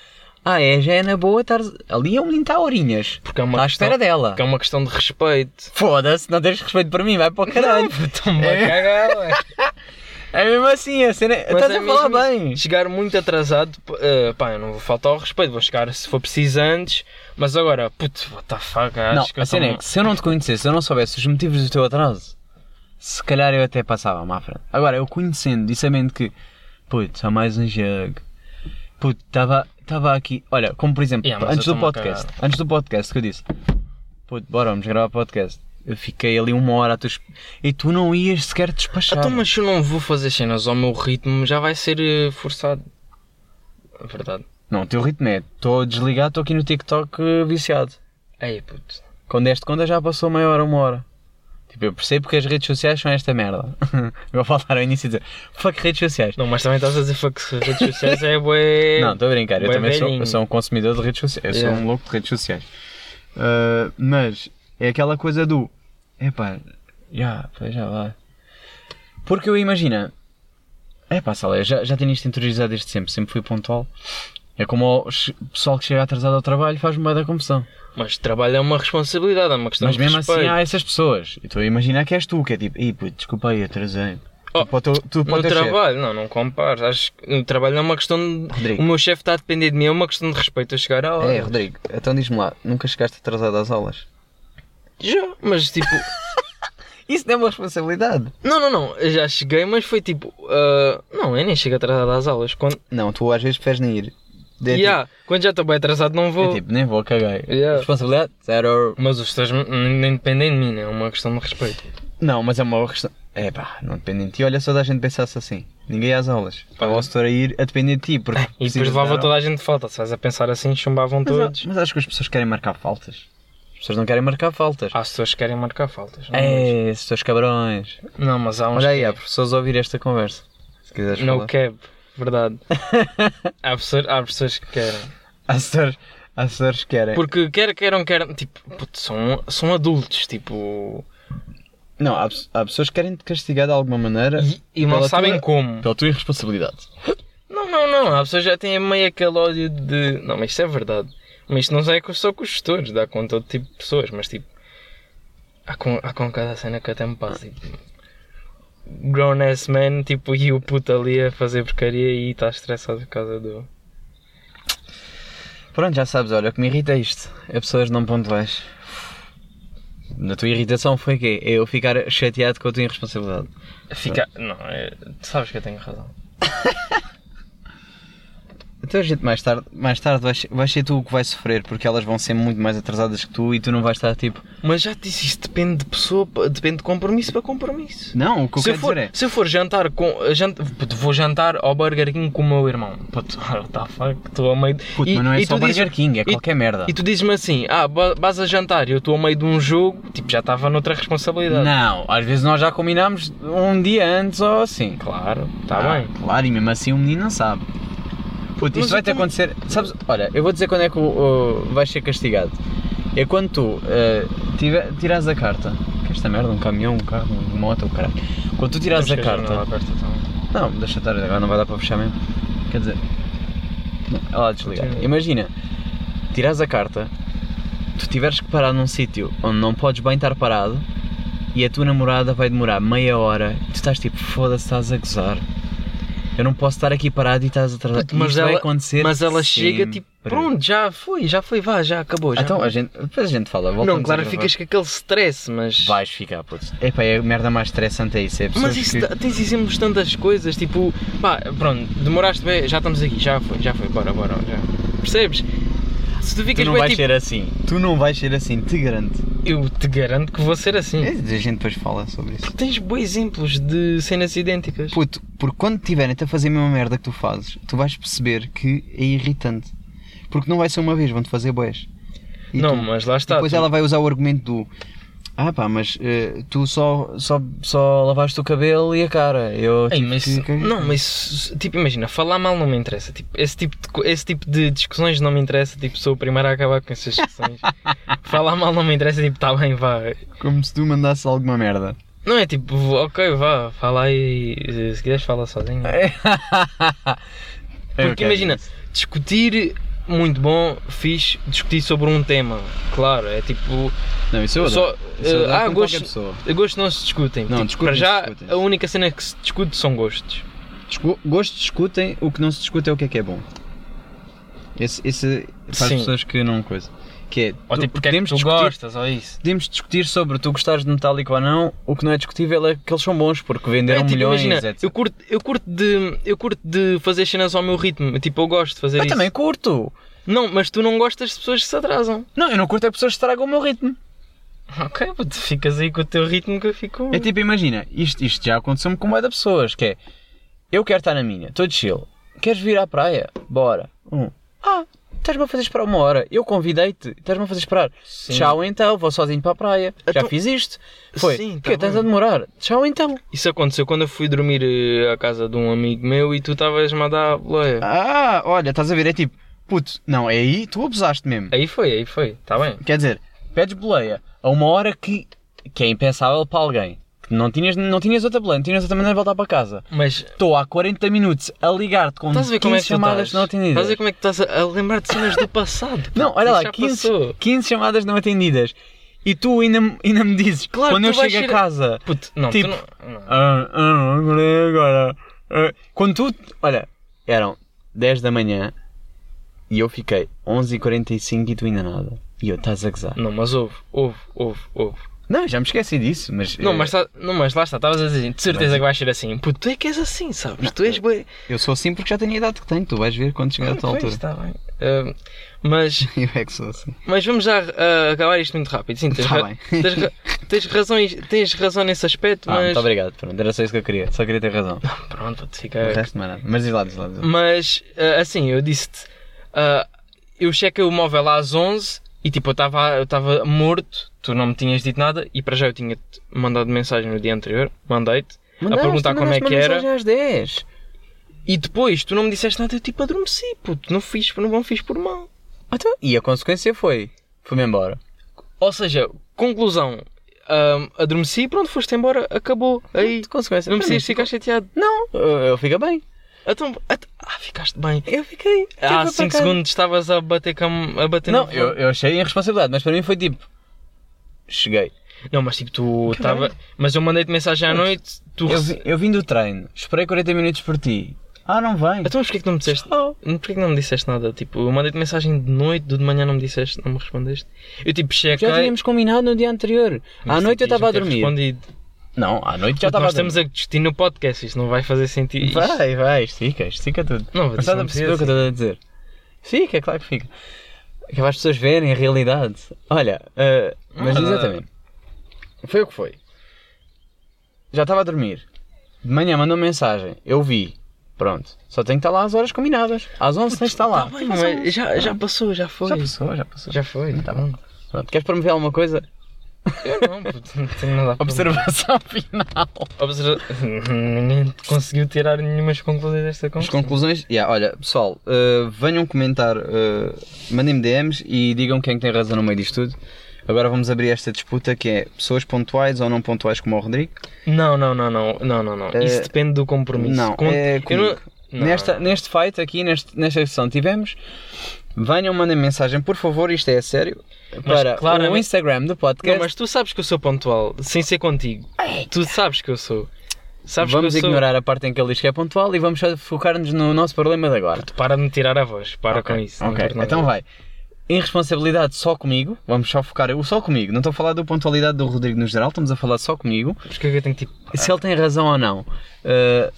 ah é, já é na boa, estar ali é um menino está a horinhas. Porque é uma Está à questão- espera dela. Porque é uma questão de respeito. Foda-se, não tens respeito para mim, vai para o caralho. Estou-me a cagar, ué. É mesmo assim, a cena. Estás é a falar mesmo bem. Chegar muito atrasado, eh, pá, eu não vou faltar ao respeito, vou chegar se for preciso antes, mas agora, puto, what the fuck, acho Não, que a cena é que se eu não te conhecesse, se eu não soubesse os motivos do teu atraso, se calhar eu até passava-me à frente. Agora, eu conhecendo e sabendo que, putz, há mais um jogo, putz, estava aqui, olha, como por exemplo, Yeah, antes do podcast, antes do podcast que eu disse, putz, bora, vamos gravar podcast. Eu fiquei ali uma hora a tu e tu não ias sequer despachar. Então, mas se eu não vou fazer cenas ao meu ritmo, já vai ser eh, forçado. É Verdade. Não, o teu ritmo é, estou desligado, estou aqui no TikTok eh, viciado. Ei, puto. Quando deste conta já passou meia hora, uma hora. Tipo, eu percebo que as redes sociais são esta merda. vou falar ao início e dizer, fuck redes sociais. Não, mas também estás a dizer fuck redes sociais é bué... Não, estou a brincar, eu também sou, eu sou um consumidor de redes sociais, eu Yeah. sou um louco de redes sociais. Ah, mas é aquela coisa do, epá, já, pois já vai. Porque eu imagino, epá, Sala, eu já, já tenho isto interiorizado desde sempre, sempre fui pontual. É como o pessoal que chega atrasado ao trabalho faz-me bem da confusão. Mas trabalho é uma responsabilidade, é uma questão Mas de mesmo respeito. assim há essas pessoas. E estou a imaginar que és tu, que é tipo, ih, puto, desculpa aí, atrasei. Oh, tu tu para o No teu chefe. trabalho, não, não compares. Acho que no trabalho é uma questão de... Rodrigo. O meu chefe está a depender de mim, é uma questão de respeito a chegar à hora. É, Rodrigo, então diz-me lá, nunca chegaste atrasado às aulas? Já, mas tipo... Isso não é uma responsabilidade. não, não, não. Eu já cheguei, mas foi tipo... ah, não, eu nem chego atrasado às aulas. Quando, Não, tu às vezes preferes nem ir. É, Yeah, quando já estou bem atrasado não tipo, vou. é tipo, nem vou cagar. Yeah. Responsabilidade? Zero. Mas os teus nem dependem de mim, né? é uma questão de respeito. Não, mas é uma questão. É pá, não depende de ti. Olha só da gente pensasse assim. Ninguém ia às aulas. Estava o setor a ir a depender de ti. Porque E depois levava toda a gente de falta. Se vais a pensar assim, chumbavam Mas, todos. mas acho que as pessoas querem marcar faltas. As pessoas não querem marcar faltas. Há pessoas que querem marcar faltas. Não, É, esses teus cabrões. não mas há uns. Olha aí, que- há professores a ouvir esta conversa. Se quiseres No falar. cap, verdade. há, pessoas, há pessoas que querem. Há assessores, há assessores que querem. Porque quer queiram, querem. Tipo, puto, são, são adultos. Tipo. Não, há, há pessoas que querem te castigar de alguma maneira E, e não sabem tua- como. pela tua irresponsabilidade. Não, não, não. Há pessoas que já têm meio aquele ódio de. Não, mas isto é verdade. Mas isto não é só com os gestores, dá com todo tipo de pessoas, mas tipo. Há com, há com cada cena que até me passa. Tipo, grown ass man, tipo, e o puto ali a fazer porcaria e está estressado por causa do. Pronto, já sabes, olha, o que me irrita é isto. É pessoas não pontuais. Na tua irritação foi o quê? É eu ficar chateado com a tua irresponsabilidade. Fica. Não, é, tu sabes que eu tenho razão. Então a gente mais tarde, mais tarde vais, vais ser tu o que vai sofrer, porque elas vão ser muito mais atrasadas que tu e tu não vais estar tipo. Mas já te disse, isso depende de pessoa, depende de compromisso para compromisso. Não, o que eu Se quero for, dizer é. se eu for jantar com. jant- puto, vou jantar ao Burger King com o meu irmão. Puto, tá fuck, estou a meio. de- Puto, e- mas não é e só tu Burger dizes- King, é e- qualquer merda. E tu dizes-me assim, ah, vas a jantar e eu estou a meio de um jogo, tipo, já estava noutra responsabilidade. Não, às vezes nós já combinámos um dia antes ou assim. Claro, está Ah, bem. Claro, e mesmo assim o menino não sabe. Puto, isto vai eu te também- acontecer. Sabes, olha, eu vou dizer quando é que o, o- vais ser castigado. É quando tu eh, tiver, tirares a carta. Que esta merda, um caminhão, um carro, uma moto, o caralho. Quando tu tirares a carta. aberta também. Não, deixa estar, agora não vai dar para fechar mesmo. Quer dizer. Não, é lá desligar. Imagina, tirares a carta, tu tiveres que parar num sítio onde não podes bem estar parado e a tua namorada vai demorar meia hora e tu estás tipo, foda-se, estás a gozar. Eu não posso estar aqui parado e estás atrasado. Mas Isto vai ela- acontecer. Mas ela chega tipo, pronto, já foi, já foi, vá, já acabou. Já. Então a gente, depois a gente fala. não, claro ficas com aquele stress, mas. Vais ficar, puto. Epá, é a merda mais estressante é isso. É Mas isso, que... tens exemplos tantas coisas, tipo, pá, pronto, demoraste bem, já estamos aqui, já foi, já foi, bora, bora, já. Percebes? Se tu Tu ficas não bem vais tipo, ser assim. Tu não vais ser assim, te garanto. eu te garanto que vou ser assim. É, A gente depois fala sobre isso. Tens bons exemplos de cenas idênticas. Puto, porque quando tiverem-te a fazer a mesma merda que tu fazes, tu vais perceber que é irritante. Porque não vai ser uma vez, vão-te fazer boés. E não, tu- mas lá está. Depois tu- ela vai usar o argumento do Ah pá, mas eh, tu só, só, só lavaste o cabelo e a cara. Eu Ei, tive mas, que- que- não, mas tipo, imagina, falar mal não me interessa. Tipo, esse, tipo de, esse tipo de discussões não me interessa. Tipo, sou o primeiro a acabar com essas discussões. falar mal não me interessa. Tipo, tá bem, vá. Como se tu mandasses alguma merda. Não é tipo, ok, vá, fala aí. Se quiseres, fala sozinho. É, Porque imagina, discutir muito bom, fixe, discutir sobre um tema. Claro, é tipo. Não, isso eu Só. Isso eu ah, com gosto- qualquer pessoa. Gostos não se discutem. Não, Tipo, discutem, para já, discutem. a única cena que se discute são gostos. Discu- Gostos discutem, o que não se discute é o que é que é bom. Esse, esse para as pessoas que não coisa. Que é, Ou tipo, porque é que podemos tu discutir, gostas, ou isso. podemos discutir sobre tu gostares de Metallica ou não, o que não é discutível é que eles são bons, porque venderam É, tipo, milhões, imagina, etc. eu curto, eu, curto de, eu curto de fazer cenas ao meu ritmo. Tipo, eu gosto de fazer Eu isso. também curto. Não, mas tu não gostas de pessoas que se atrasam. Não, eu não curto é que pessoas estragam o meu ritmo. Ok, tu ficas aí com o teu ritmo que eu fico. É tipo, imagina, isto, isto já aconteceu-me com uma da pessoas, que é, eu quero estar na minha, estou de chill, queres vir à praia? Bora. Um. Ah, estás-me a fazer esperar uma hora, eu convidei-te, estás-me a fazer esperar. Sim. Tchau então, vou sozinho para a praia, já Então- fiz isto. Foi, Sim, que tá estás bem. a demorar? Tchau então. Isso aconteceu quando eu fui dormir eh, à casa de um amigo meu e tu estavas-me a dar boleia. Ah, olha, estás a ver, é tipo, puto, não, é aí, tu abusaste mesmo. Aí foi, aí foi, está bem. Quer dizer, pedes boleia a uma hora que, que é impensável para alguém. Não tinhas, não tinhas outra não tinhas outra maneira de voltar para casa. Mas Estou há 40 minutos a ligar-te com estás a ver 15 como é chamadas não atendidas. Estás a ver como é que estás a, lembrar de cenas do passado? Não, olha Isso lá, já 15, passou. 15 chamadas não atendidas. E tu ainda, me- ainda me dizes, Claro, quando eu chego a casa, Puto, não, Tipo, não. não. ah, ah, agora é agora. Ah, quando tu, olha, eram 10 da manhã e eu fiquei 11h45 e tu ainda nada. E eu, estás a gozar. Não, mas houve, houve, houve, houve. Não, já me esqueci disso, mas. Não, eh, mas, tá- não, mas lá está, estavas a dizer, de certeza que vais ser assim. Puto, tu é que és assim, sabes? Tu és bem. Eu sou assim porque já tenho a idade que tenho, tu vais ver quando chegar a tua Pois, altura. está bem. Ah, mas, Eu é que sou assim. mas vamos já ah, acabar isto muito rápido. Sim, tens, Tá ra- bem. tens, ra- tens, razões, tens razão nesse aspecto, Ah, mas. muito obrigado, pronto, era só isso que eu queria, só queria ter razão. Pronto, O fica. resto não é nada. Mas diz lá, diz lá, diz lá. Mas, ah, assim, eu disse-te. ah, eu chequei o móvel às 11 e tipo, eu estava eu estava morto, tu não me tinhas dito nada e para já eu tinha-te mandado mensagem no dia anterior, mandei-te, a perguntar como é que era. às 10. E depois tu não me disseste nada, eu tipo adormeci, puto, não fiz, não, não fiz por mal. Então, e a consequência foi, fui-me embora. Ou seja, conclusão, ah, adormeci e pronto, foste embora, acabou. Aí, De consequência. não precisas ficar chateado. Não, eu, fico bem. Então, ah, ficaste bem. Eu fiquei. Há Tipo, 5 para cá. segundos estavas a bater, cam... a bater Não, eu, eu achei irresponsabilidade, mas para mim foi tipo. Cheguei. Não, mas tipo, tu estava. Mas eu mandei-te mensagem à noite, tu. Eu, vi- eu vim do treino, esperei 40 minutos por ti. Ah, não vem. Então, mas porquê que não me disseste? Oh. Porquê que não me disseste nada? Tipo, eu mandei-te mensagem de noite, de manhã não me disseste, não me respondeste. Eu tipo, chequei. Já tínhamos combinado no dia anterior. mas à noite eu estava a tinhas-me ter dormir. Respondido. Não, à noite já estava a Nós estamos a discutir no podcast, isto não vai fazer sentido. Isto- Vai, vai, estica, estica tudo. Não, Mas estás a não perceber o que eu estou a dizer? Fica, claro que fica. É que para as pessoas verem a realidade. Olha, eh, mas Ah. exatamente. Foi o que foi. Já estava a dormir. De manhã mandou mensagem. Eu vi. Pronto. Só tenho que estar lá às horas combinadas. Às 11 tens de estar lá. Tá bem, mas já, já passou, já foi. Já passou, já passou. Já foi. Tá bom. Pronto. Queres promover alguma coisa? Eu não, puto, não tenho nada a Observação final. Observa... Ninguém conseguiu tirar nenhumas conclusões desta As conversa. conclusões. Yeah, olha, pessoal, eh, venham comentar, eh, mandem-me DMs e digam quem é tem razão no meio disto tudo. Agora vamos abrir esta disputa que é pessoas pontuais ou não pontuais como o Rodrigo. Não, não, não, não, não, não, não. Isso Eh, depende do compromisso. Não, é não- Nesta, não. neste fight aqui, neste, nesta sessão tivemos. Venham, mandem mensagem, por favor, isto é sério. Para o claramente- Instagram do Não, podcast. mas tu sabes que eu sou pontual, sem ser contigo. Tu sabes que eu sou. Sabes vamos que eu sou... ignorar a parte em que ele diz que é pontual e vamos focar-nos no nosso problema de agora. Tu para de me tirar a voz, para Ok, com isso. não Ok, então vai. Irresponsabilidade só comigo. Vamos só focar o só comigo. Não estou a falar da pontualidade do Rodrigo no geral, estamos a falar só comigo. Porque que eu tenho tipo. Se ele tem razão ou não. Uh,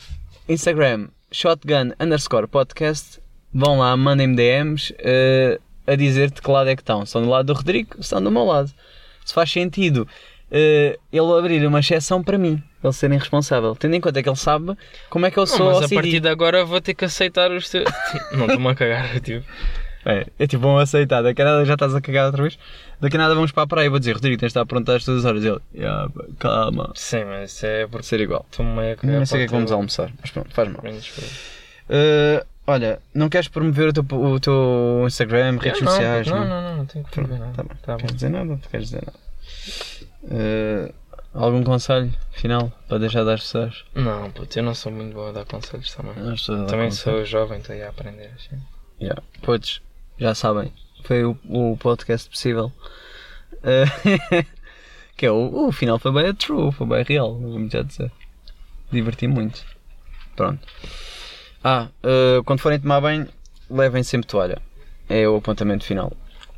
Instagram, shotgun underscore podcast. Vão lá, mandem-me DMs uh, a dizer-te que lado é que estão. São do lado do Rodrigo, estão do meu lado. Se faz sentido uh, ele abrir uma exceção para mim, ele ser irresponsável. Tendo em conta que ele sabe como é que eu Não, sou mas a OCD. partir de agora vou ter que aceitar os teus. não, estou-me a cagar, tipo. É, é tipo, vão aceitar. Daqui a nada já estás a cagar outra vez. Daqui a nada vamos para a praia. Vou dizer, Rodrigo, tens de estar pronto às todas as horas. Ele, "Ya, pá, calma. Sim, mas isso é porque ser igual. estou-me a. Não sei o que é que vamos almoçar. Mas pronto, faz mal. Uh, olha, não queres promover o teu, o teu Instagram, redes não, sociais? Não, não, não, não tenho que promover nada. Tá bem. Tá bom. Queres dizer nada? Não queres dizer nada. Uh, algum conselho final para deixar das pessoas? Não, puto, eu não sou muito boa a dar conselhos também. Pessoas Também conselho. sou jovem, estou aí a aprender. Assim. Yeah. Podes, já sabem, foi o, o podcast possível. Eh, que é o, o final foi bem true, foi bem real, vou já dizer. Diverti muito. Pronto. Ah, eh, quando forem tomar banho, levem sempre toalha. É o apontamento final.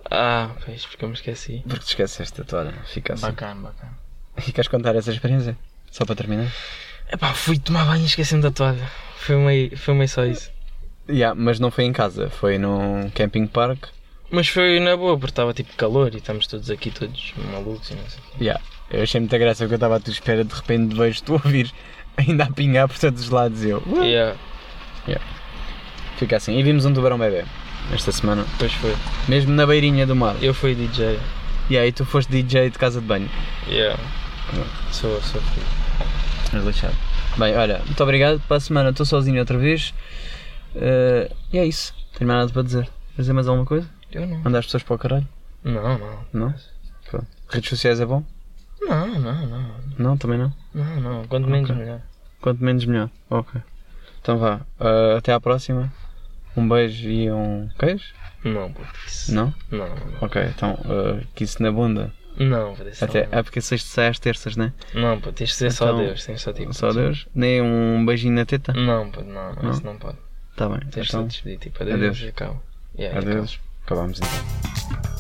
Ah, pois, porque eu me esqueci. Porque te esqueceste a toalha, fica assim. Bacana, bacana. E queres contar essa experiência? Só para terminar? Epá, fui tomar banho e esqueci-me da toalha. Foi meio, foi meio só isso. Yeah, mas não foi em casa, foi num camping park. Mas foi na boa, porque estava tipo calor e estamos todos aqui, todos malucos e não sei. Yeah. Eu achei muita graça porque eu estava à tua espera, de repente vejo-te a ouvir ainda a pingar por todos os lados e eu. "Uh". Yeah, Fica assim. E vimos um tubarão bebê esta semana, depois foi. mesmo na beirinha do mar. Eu fui DJ. E aí tu foste DJ de casa de banho. Yeah. Sou, sou filho. És lixado. Bem, olha, muito obrigado. Para a semana estou sozinho outra vez. Eh, e é isso. Tenho mais nada para dizer. Quer dizer mais alguma coisa? Eu não. Mandar as pessoas para o caralho? Não, não. Não? Pronto. Redes sociais é bom? Não, não, não. Não, também não. Não, não. Quanto menos Ok. melhor. Quanto menos melhor. Ok. Então vá. Eh, até à próxima. Um beijo e um queijo? Não, puto, isso. Não? Não, não. Ok, então eh, que isso na bunda. Não, isso Até, não. é porque sexta sai às terças, né? Não, puto, tens de ser só Então, Deus. Tens só tipo. Só Deus? Nem um beijinho na teta? Não, não, não, Não? isso não pode. Tá bem. Tens Então, de despedir, tipo, adeus, adeus. e acaba. Yeah, adeus. Acabamos então.